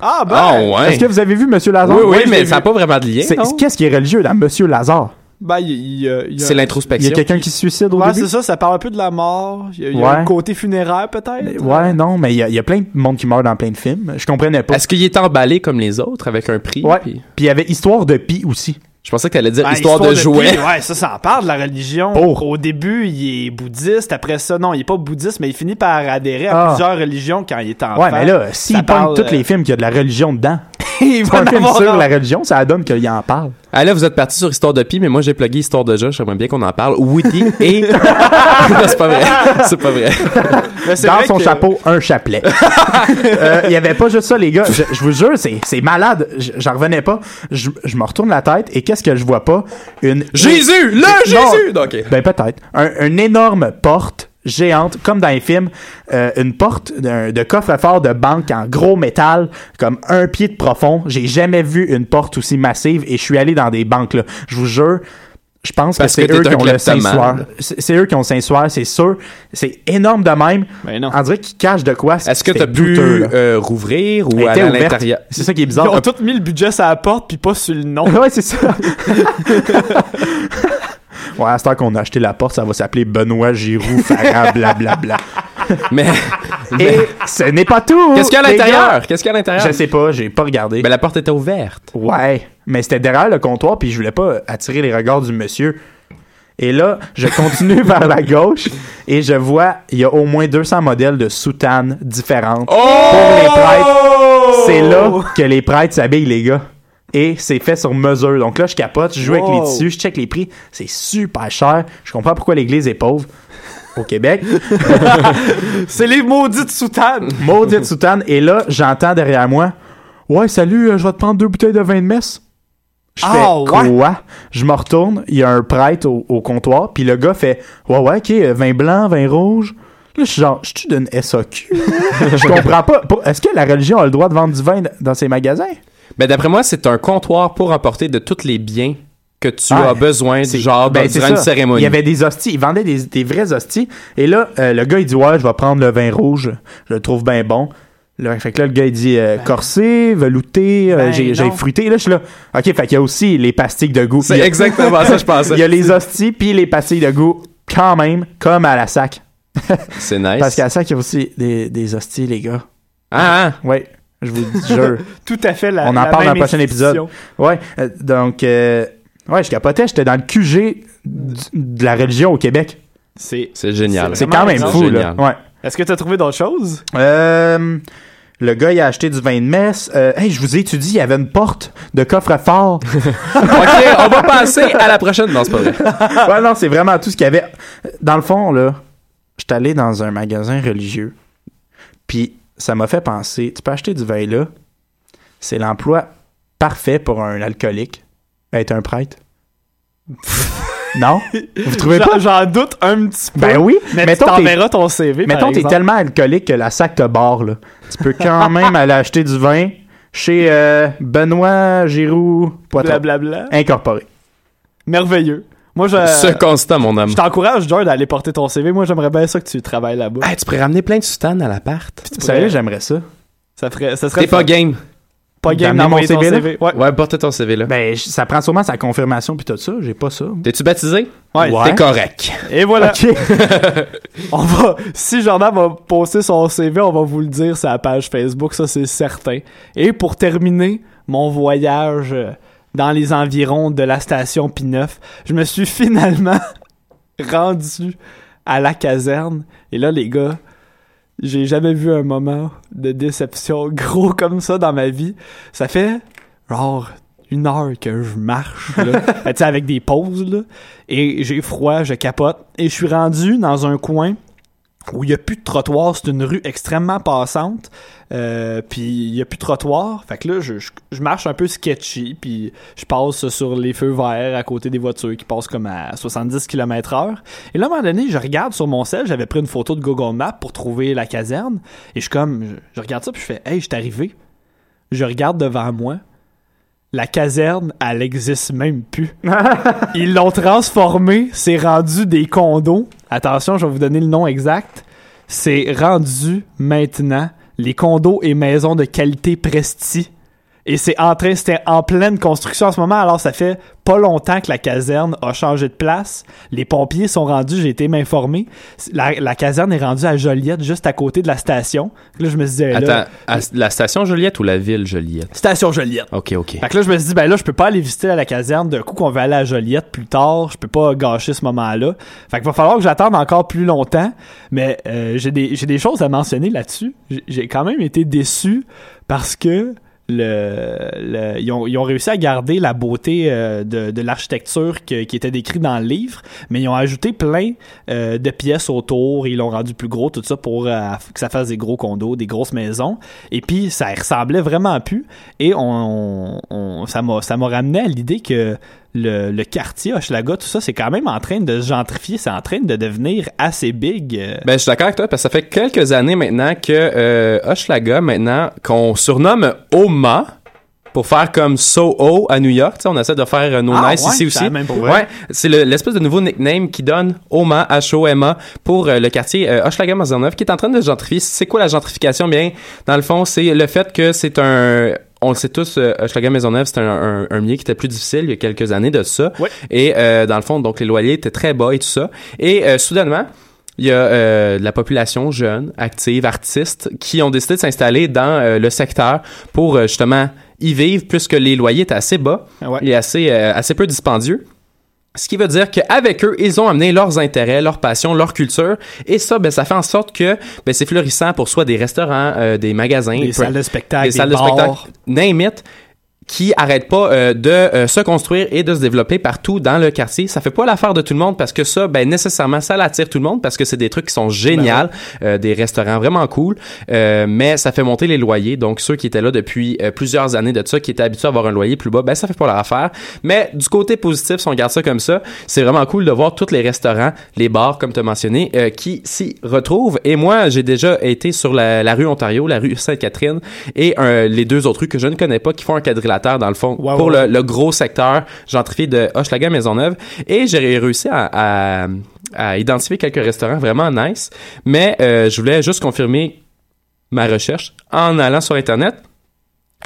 Ah, ben. Ah ouais. Est-ce que vous avez vu Monsieur Lazare? Oui, oui, mais ça n'a pas vraiment de lien. C'est- non? Qu'est-ce qui est religieux dans Monsieur Lazare? Ben, il, il, y a- il y a- C'est Il y l'introspection. a quelqu'un qui se suicide au Ouais, début? c'est ça, ça parle un peu de la mort. Il y a, il y a Ouais. un côté funéraire, peut-être? Ouais, non, mais il y, a- il y a plein de monde qui meurt dans plein de films. Je comprenais pas. Est-ce qu'il est emballé comme les autres avec un prix? Ouais. puis- Puis il y avait Histoire de Pi aussi. Je pensais que tu allais dire Ben, histoire, de jouets. Pi, ouais, ça, ça en parle de la religion. Oh. Au début, il est bouddhiste. Après ça, non, il est pas bouddhiste, mais il finit par adhérer Ah. à plusieurs religions quand il est enfant. Ouais, mais là, s'il pogne parle, tous euh, les films qui a de la religion dedans, il va un en film avoir sur un. la religion, ça donne qu'il en parle. Ah là, vous êtes parti sur Histoire de Pi, mais moi j'ai plugué Histoire de Josh. J'aimerais bien qu'on en parle. Woody et... non, c'est pas vrai. C'est pas vrai. Dans vrai son que- chapeau un chapelet. Euh, Il y avait pas juste ça, les gars. Je, je vous jure, c'est c'est malade. Je- J'en revenais pas. Je, je me retourne la tête et qu'est-ce que je vois pas? Une Jésus! Le Non. Jésus! Ben peut-être. Un, une énorme porte géante, comme dans les films, euh, une porte d'un- de coffre-fort de banque en gros métal, comme un pied de profond. J'ai jamais vu une porte aussi massive et je suis allé dans des banques là. Je vous jure. Je pense Parce que c'est eux qui un ont le. Saint-Soir. C'est eux qui ont le Saint-Soir, c'est sûr. C'est énorme de même. Ben non. On dirait qu'ils cachent de quoi. Est-ce que tu as pu euh, rouvrir ou aller à ouverte. l'intérieur? C'est ça qui est Ils bizarre. ont tous mis le budget sur la porte, puis pas sur le nom. ouais, c'est ça. ouais, à ce temps qu'on a acheté la porte, ça va s'appeler Benoît Giroux Farah blablabla. Mais Et ce n'est pas tout. qu'est-ce qu'il y a à l'intérieur? Qu'est-ce qu'il y a à l'intérieur? Je sais pas, j'ai pas regardé. Ben, la porte était ouverte. Ouais, mais c'était derrière le comptoir puis je voulais pas attirer les regards du monsieur. Et là, je continue vers la gauche et je vois il y a au moins 200 modèles de soutanes différentes pour les prêtres. C'est là que les prêtres s'habillent les gars. Et c'est fait sur mesure. Donc là, je capote, je joue avec les tissus, je check les prix. C'est super cher. Je comprends pourquoi l'église est pauvre au Québec. C'est les maudites soutanes. Maudite soutane. Et là, j'entends derrière moi Ouais, salut, euh, je vais te prendre deux bouteilles de vin de messe. Je Ah, fais ouais? quoi? Je me retourne, il y a un prêtre au, au comptoir, puis le gars fait Ouais, ouais, ok, euh, vin blanc, vin rouge. Là, je suis genre, je suis d'une SAQ. je comprends pas. Est-ce que la religion a le droit de vendre du vin dans ses magasins? Ben, d'après moi, c'est un comptoir pour emporter de tous les biens que tu Ah, as besoin, du C'est- genre, ben, durant une cérémonie. Il y avait des hosties. Ils vendaient des, des vraies hosties. Et là, euh, le gars, il dit Ouais, je vais prendre le vin rouge. Je le trouve bien bon. Là, fait que là, le gars, il dit euh, corsé, velouté, euh, Ben j'ai fruité. Là, je suis là. OK, fait qu'il y a aussi les pastilles de goût. C'est a- exactement ça, je pensais. Il y a les hosties, puis les pastilles de goût, quand même, comme à la sac. C'est nice. Parce qu'à la sac, il y a aussi des, des hosties, les gars. Ah, ah. Ouais, je vous le jure. Tout à fait la On en la parle dans même le prochain épisode. Ouais, euh, donc, euh, ouais, je capotais. J'étais dans le QG du- de la religion au Québec. C'est. C'est génial. C'est quand même fou, là. Ouais. Est-ce que t'as trouvé d'autres choses? Euh, le gars, il a acheté du vin de messe. Euh, hey, je vous ai étudié, il y avait une porte de coffre-fort. OK, on va passer à la prochaine. Non, c'est pas vrai. ouais, non, c'est vraiment tout ce qu'il y avait. Dans le fond, là, j'étais allé dans un magasin religieux. Puis, ça m'a fait penser, tu peux acheter du vin là. C'est l'emploi parfait pour un alcoolique. Être un prêtre. non? Vous trouvez pas? J'en- doute un petit peu. Ben oui, mais tu mettons t'enverras ton CV. Mettons, t'es tellement alcoolique que la sac te barre, là. Tu peux quand même aller acheter du vin chez euh, Benoît Giroux Poitras. Blablabla. Incorporé. Merveilleux. Moi, je. Ce constat, mon homme. Je t'encourage, George, d'aller porter ton CV. Moi, j'aimerais bien ça que tu travailles là-bas. Hey, tu pourrais ramener plein de soutanes à l'appart. Sérieux, j'aimerais ça. Ça ferait. Ça serait T'es pas game. pas game d'envoyer mon CV, là? CV. Ouais. Ouais, porte ton CV là. Ben, ça prend sûrement sa confirmation puis tout ça. J'ai pas ça. T'es-tu baptisé? Ouais. Ouais. T'es correct. Et voilà. Ok. On va. Si Jordan va poster son CV, on va vous le dire sur la page Facebook. Ça, c'est certain. Et pour terminer mon voyage euh, dans les environs de la station P9. Je me suis finalement rendu à la caserne. Et là, les gars, j'ai jamais vu un moment de déception gros comme ça dans ma vie. Ça fait genre une heure que je marche, là, sais, avec des pauses, là, et j'ai froid, je capote, et je suis rendu dans un coin où il n'y a plus de trottoir, c'est une rue extrêmement passante, euh, puis il n'y a plus de trottoir, fait que là, je, je, je marche un peu sketchy, puis je passe sur les feux verts à côté des voitures qui passent comme à 70 km heure, et là, à un moment donné, je regarde sur mon sel, j'avais pris une photo de Google Maps pour trouver la caserne, et je suis comme, je, je regarde ça, puis je fais « Hey, je suis arrivé », je regarde devant moi, la caserne, elle existe même plus. Ils l'ont transformé, c'est rendu des condos. Attention, je vais vous donner le nom exact. C'est rendu maintenant les condos et maisons de qualité Presti. Et c'est en train, c'était en pleine construction en ce moment, alors ça fait pas longtemps que la caserne a changé de place. Les pompiers sont rendus, j'ai été m'informer. La, la caserne est rendue à Joliette, juste à côté de la station. Là, je me disais, là, Attends, à la station Joliette ou la ville Joliette? station Joliette. Ok, ok. Fait que là, je me suis dit, ben là, je peux pas aller visiter la caserne. D'un coup, qu'on va aller à Joliette plus tard, je peux pas gâcher ce moment-là. Fait qu'il va falloir que j'attende encore plus longtemps. Mais euh, j'ai des, des choses à mentionner là-dessus. J'ai quand même été déçu parce que le, le- ils, ont, ils ont réussi à garder la beauté euh, de, de l'architecture qui était décrite dans le livre, mais ils ont ajouté plein euh, de pièces autour, ils l'ont rendu plus gros, tout ça pour euh, que ça fasse des gros condos, des grosses maisons. Et puis ça ressemblait vraiment plus. Et on, on- ça m'a ramené à l'idée que le, le quartier Hochelaga, tout ça, c'est quand même en train de se gentrifier, c'est en train de devenir assez big. euh, Ben, je suis d'accord avec toi parce que ça fait quelques années maintenant que euh, Hochelaga, maintenant, qu'on surnomme Oma pour faire comme Soho à New York. Tu sais, on essaie de faire euh, nos Ah, nice ouais, ici aussi. Ouais, c'est le- l'espèce de nouveau nickname qui donne Oma, H-O-M-A, pour euh, le quartier euh, Hochelaga qui est en train de gentrifier. C'est quoi la gentrification? Bien, dans le fond, c'est le fait que c'est un on le sait tous, euh, Hochelaga Maisonneuve, c'était un, un, un milieu qui était plus difficile il y a quelques années de ça. Ouais. Et euh, dans le fond, donc les loyers étaient très bas et tout ça. Et euh, soudainement, il y a euh, de la population jeune, active, artiste, qui ont décidé de s'installer dans euh, le secteur pour euh, justement y vivre, puisque les loyers étaient assez bas Ouais. et assez, euh, assez peu dispendieux. Ce qui veut dire qu'avec eux, ils ont amené leurs intérêts, leurs passions, leur culture. Et ça, ben, ça fait en sorte que ben, c'est florissant pour soit des restaurants, euh, des magasins, des salles de spectacle, des des, salles de spectacle, name it, qui arrêtent pas euh, de euh, se construire et de se développer partout dans le quartier. Ça fait pas l'affaire de tout le monde parce que ça, ben nécessairement, ça l'attire tout le monde parce que c'est des trucs qui sont géniaux, euh, des restaurants vraiment cool, euh, mais ça fait monter les loyers. Donc ceux qui étaient là depuis euh, plusieurs années de ça, qui étaient habitués à avoir un loyer plus bas, ben ça fait pas leur affaire. Mais du côté positif, si on regarde ça comme ça, c'est vraiment cool de voir tous les restaurants, les bars, comme tu as mentionné, euh, qui s'y retrouvent. Et moi, j'ai déjà été sur la, la rue Ontario, la rue Sainte-Catherine et euh, les deux autres rues que je ne connais pas qui font un quadrilatère dans le fond pour le, le gros secteur gentrifié de Hochelaga Maisonneuve. Et j'ai réussi à, à, à identifier quelques restaurants vraiment nice. Mais euh, je voulais juste confirmer ma recherche en allant sur Internet.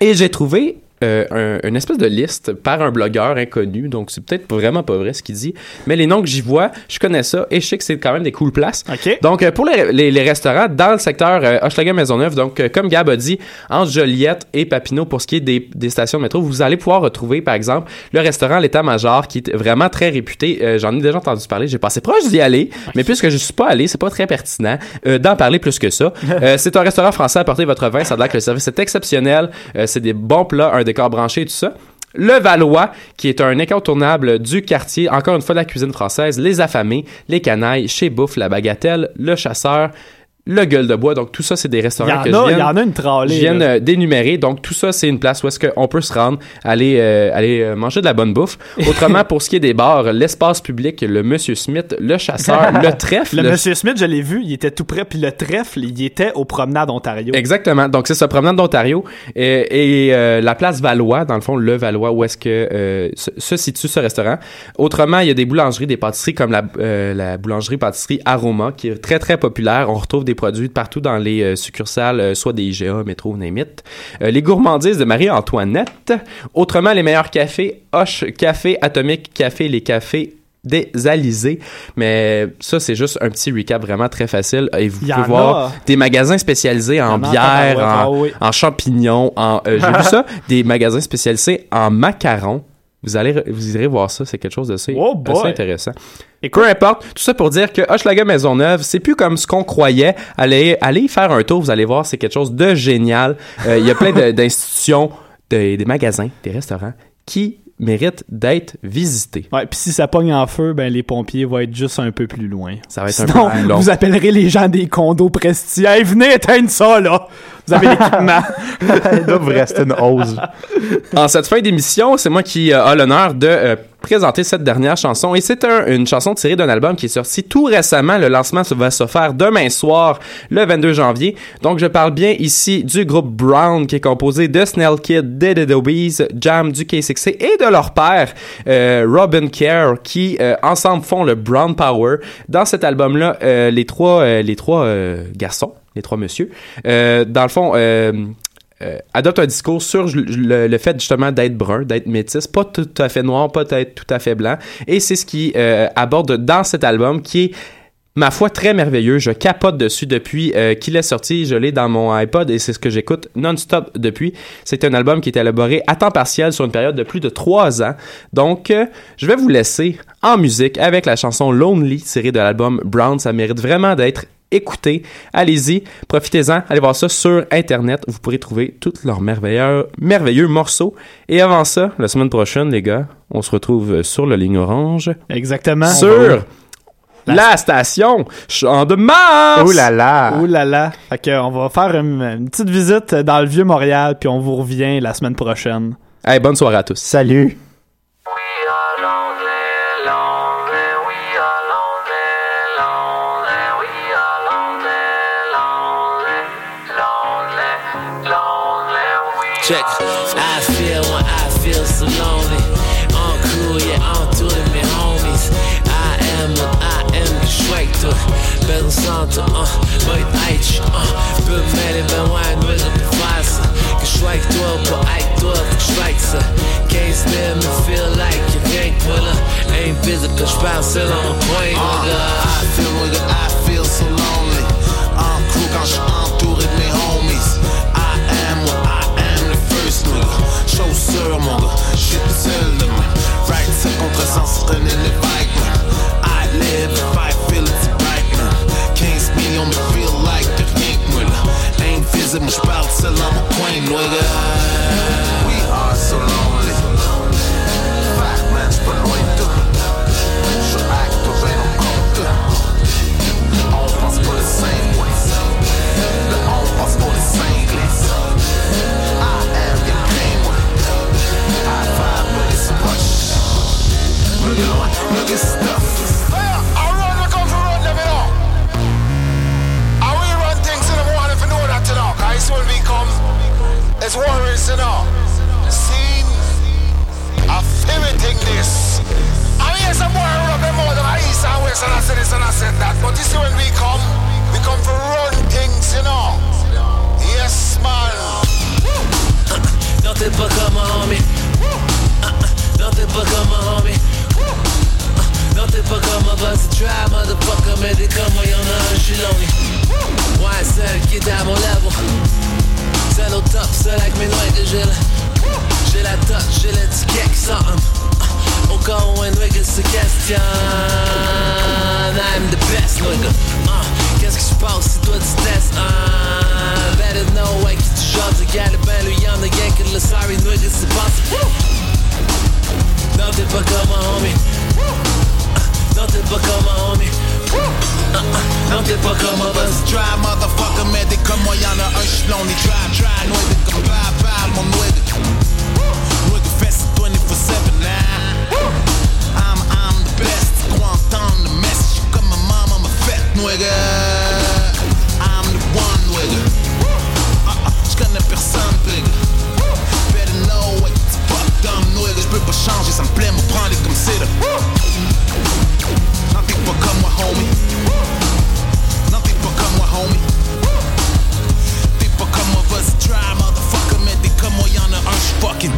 Et j'ai trouvé euh, un- une espèce de liste par un blogueur inconnu, donc c'est peut-être vraiment pas vrai ce qu'il dit, mais les noms que j'y vois, je connais ça et je sais que c'est quand même des cool places. OK. Donc, euh, pour les, les- les restaurants dans le secteur euh, Hochelaga Maisonneuve, donc euh, comme Gab a dit, entre Joliette et Papineau, pour ce qui est des, des stations de métro, vous allez pouvoir retrouver, par exemple, le restaurant L'État-Major, qui est vraiment très réputé. Euh, J'en ai déjà entendu parler, j'ai passé proche d'y aller, mais puisque je suis pas allé, c'est pas très pertinent euh, d'en parler plus que ça. Euh, c'est un restaurant français, apportez votre vin, ça a l'air que le service est exceptionnel, euh, c'est des bons plats, un Le Valois, qui est un incontournable du quartier, encore une fois de la cuisine française, les affamés, les canailles, chez Bouffe, la bagatelle, le chasseur, le gueule de bois. Donc tout ça, c'est des restaurants que a, il viens, y en a une tralée. je viens euh, d'énumérer. Donc tout ça, c'est une place où est-ce qu'on peut se rendre, aller, euh, aller euh, manger de la bonne bouffe. Autrement, pour ce qui est des bars, l'espace public, le Monsieur Smith, le chasseur, le trèfle, Le le Monsieur Smith, je l'ai vu, il était tout près, puis le trèfle, il était au promenade Ontario. Exactement. Donc, c'est ça, promenade d'Ontario. Et, et, euh, la place Valois, dans le fond, le Valois, où est-ce que euh, se, se situe ce restaurant. Autrement, il y a des boulangeries, des pâtisseries comme la, euh, la boulangerie-pâtisserie Aroma, qui est très, très populaire. On retrouve des produits de partout dans les euh, succursales, euh, soit des IGA, Métro, name it. Euh, les gourmandises de Marie-Antoinette. Autrement, les meilleurs cafés, Hoche Café, Atomique Café, les cafés des Alizés. Mais ça, c'est juste un petit recap vraiment très facile. Et vous pouvez voir a. des magasins spécialisés en bière, en, ah en champignons, en euh, j'ai vu ça, des magasins spécialisés en macarons Vous allez, vous irez voir ça, c'est quelque chose d'assez Oh boy. assez intéressant. Écoute, Peu importe, tout ça pour dire que Hochelaga Maisonneuve, c'est plus comme ce qu'on croyait. Allez, allez y faire un tour, vous allez voir, c'est quelque chose de génial. Euh, Il y a plein de- d'institutions, de- des magasins, des restaurants qui méritent d'être visités. Ouais, puis si ça pogne en feu, ben les pompiers vont être juste un peu plus loin. Ça va être un peu plus long. vous appellerez les gens des condos Presti. Hey, venez éteindre ça, là! Vous avez l'équipement. Il doit vous rester une hausse. En cette fin d'émission, c'est moi qui euh, a l'honneur de euh, présenter cette dernière chanson. Et c'est un- une chanson tirée d'un album qui est sorti tout récemment. Le lancement va se faire demain soir, le 22 janvier. Donc, je parle bien ici du groupe Brown, qui est composé de Snell Kid, de The Dobies, Jam, du K6C et de leur père, euh, Robin Kerr, qui euh, ensemble font le Brown Power. Dans cet album-là, euh, les trois, les trois garçons, les trois messieurs, dans le fond, euh, adopte un discours sur le, fait justement d'être brun, d'être métis, pas tout à fait noir, pas être tout à fait blanc. Et c'est ce qui euh, aborde dans cet album qui est ma foi très merveilleux. Je capote dessus depuis euh, qu'il est sorti. Je l'ai dans mon iPod et c'est ce que j'écoute non-stop depuis. C'est un album qui est élaboré à temps partiel sur une période de plus de trois ans. Donc, euh, je vais vous laisser en musique avec la chanson Lonely tirée de l'album Brown. Ça mérite vraiment d'être écoutez, allez-y, profitez-en, allez voir ça sur Internet. Vous pourrez trouver tous leurs merveilleux, merveilleux morceaux. Et avant ça, la semaine prochaine, les gars, on se retrouve sur la ligne orange. Exactement. Sur la station Champ de Mars! Oh là là! Oh là là. Fait que, on va faire une, une petite visite dans le vieux Montréal, puis on vous revient la semaine prochaine. Hey, bonne soirée à tous. Salut! Check. I feel when I feel so lonely. On cool, yeah, on tour de mes homies. I am what I am geschweigt Belo Santo, uh, nooit eitje, uh. Bin mehr ben wine, will befassen. Geschweigt door, but I door, geschweigt ze. Can't stand me, feel like you think, willer. Ain't physical, spouse, still on point, nigga. I feel nigga, I feel so lonely. En crew quand nigga. Chausseur, mon gars, seul demain. Right, c'est contre sens, René Lévesque, man. I live if I feel it's right, man. 15 millions me feel like de rien moi, là. Ain't moi j'parle seul mon coin. We are so lonely. Man, I run, come for run things in the morning that. Cause when we come, it's you know. I this. I mean, more than I I say this and I said that. But you see when we come, we come for run things, you know. Yes, man. Non t'es pas comme homie Uh, uh, Non t'es pas comme un homie Uh, Non t'es pas comme un boss try motherfucker Mais t'es comme un j'suis lonely Ouais seul qui mon level. Seul au top, seul avec mes noix que j'ai la touch, j'ai l'étiquette qui sort Au cas où un se questionne I'm the best nigga. Uh, Qu'est-ce se passe si toi tu testes? Uh, Better know qui tu ben a que le sorry nigga t'es pas comme homie Non t'es pas comme un homie Uh, uh, Non t'es pas comme un boss Try motherfucker, mais t'es comme moi, y'en a un, j'suis lonely. Try, try, nigga, comme bye, bye, mon nigga. Nigga, fest 24-7 now. I'm, I'm the best, tu crois entendre le message, j'suis comme ma maman m'a fait, nigga. I'm J'peux pas changer, ça me plaît, me prendre comme c'est là. T'es pas comme moi, homie. T'es pas comme moi, homie. T'es pas comme moi, vas-y, try, motherfucker, mais t'es comme moi, y'en a un, j'suis fucking.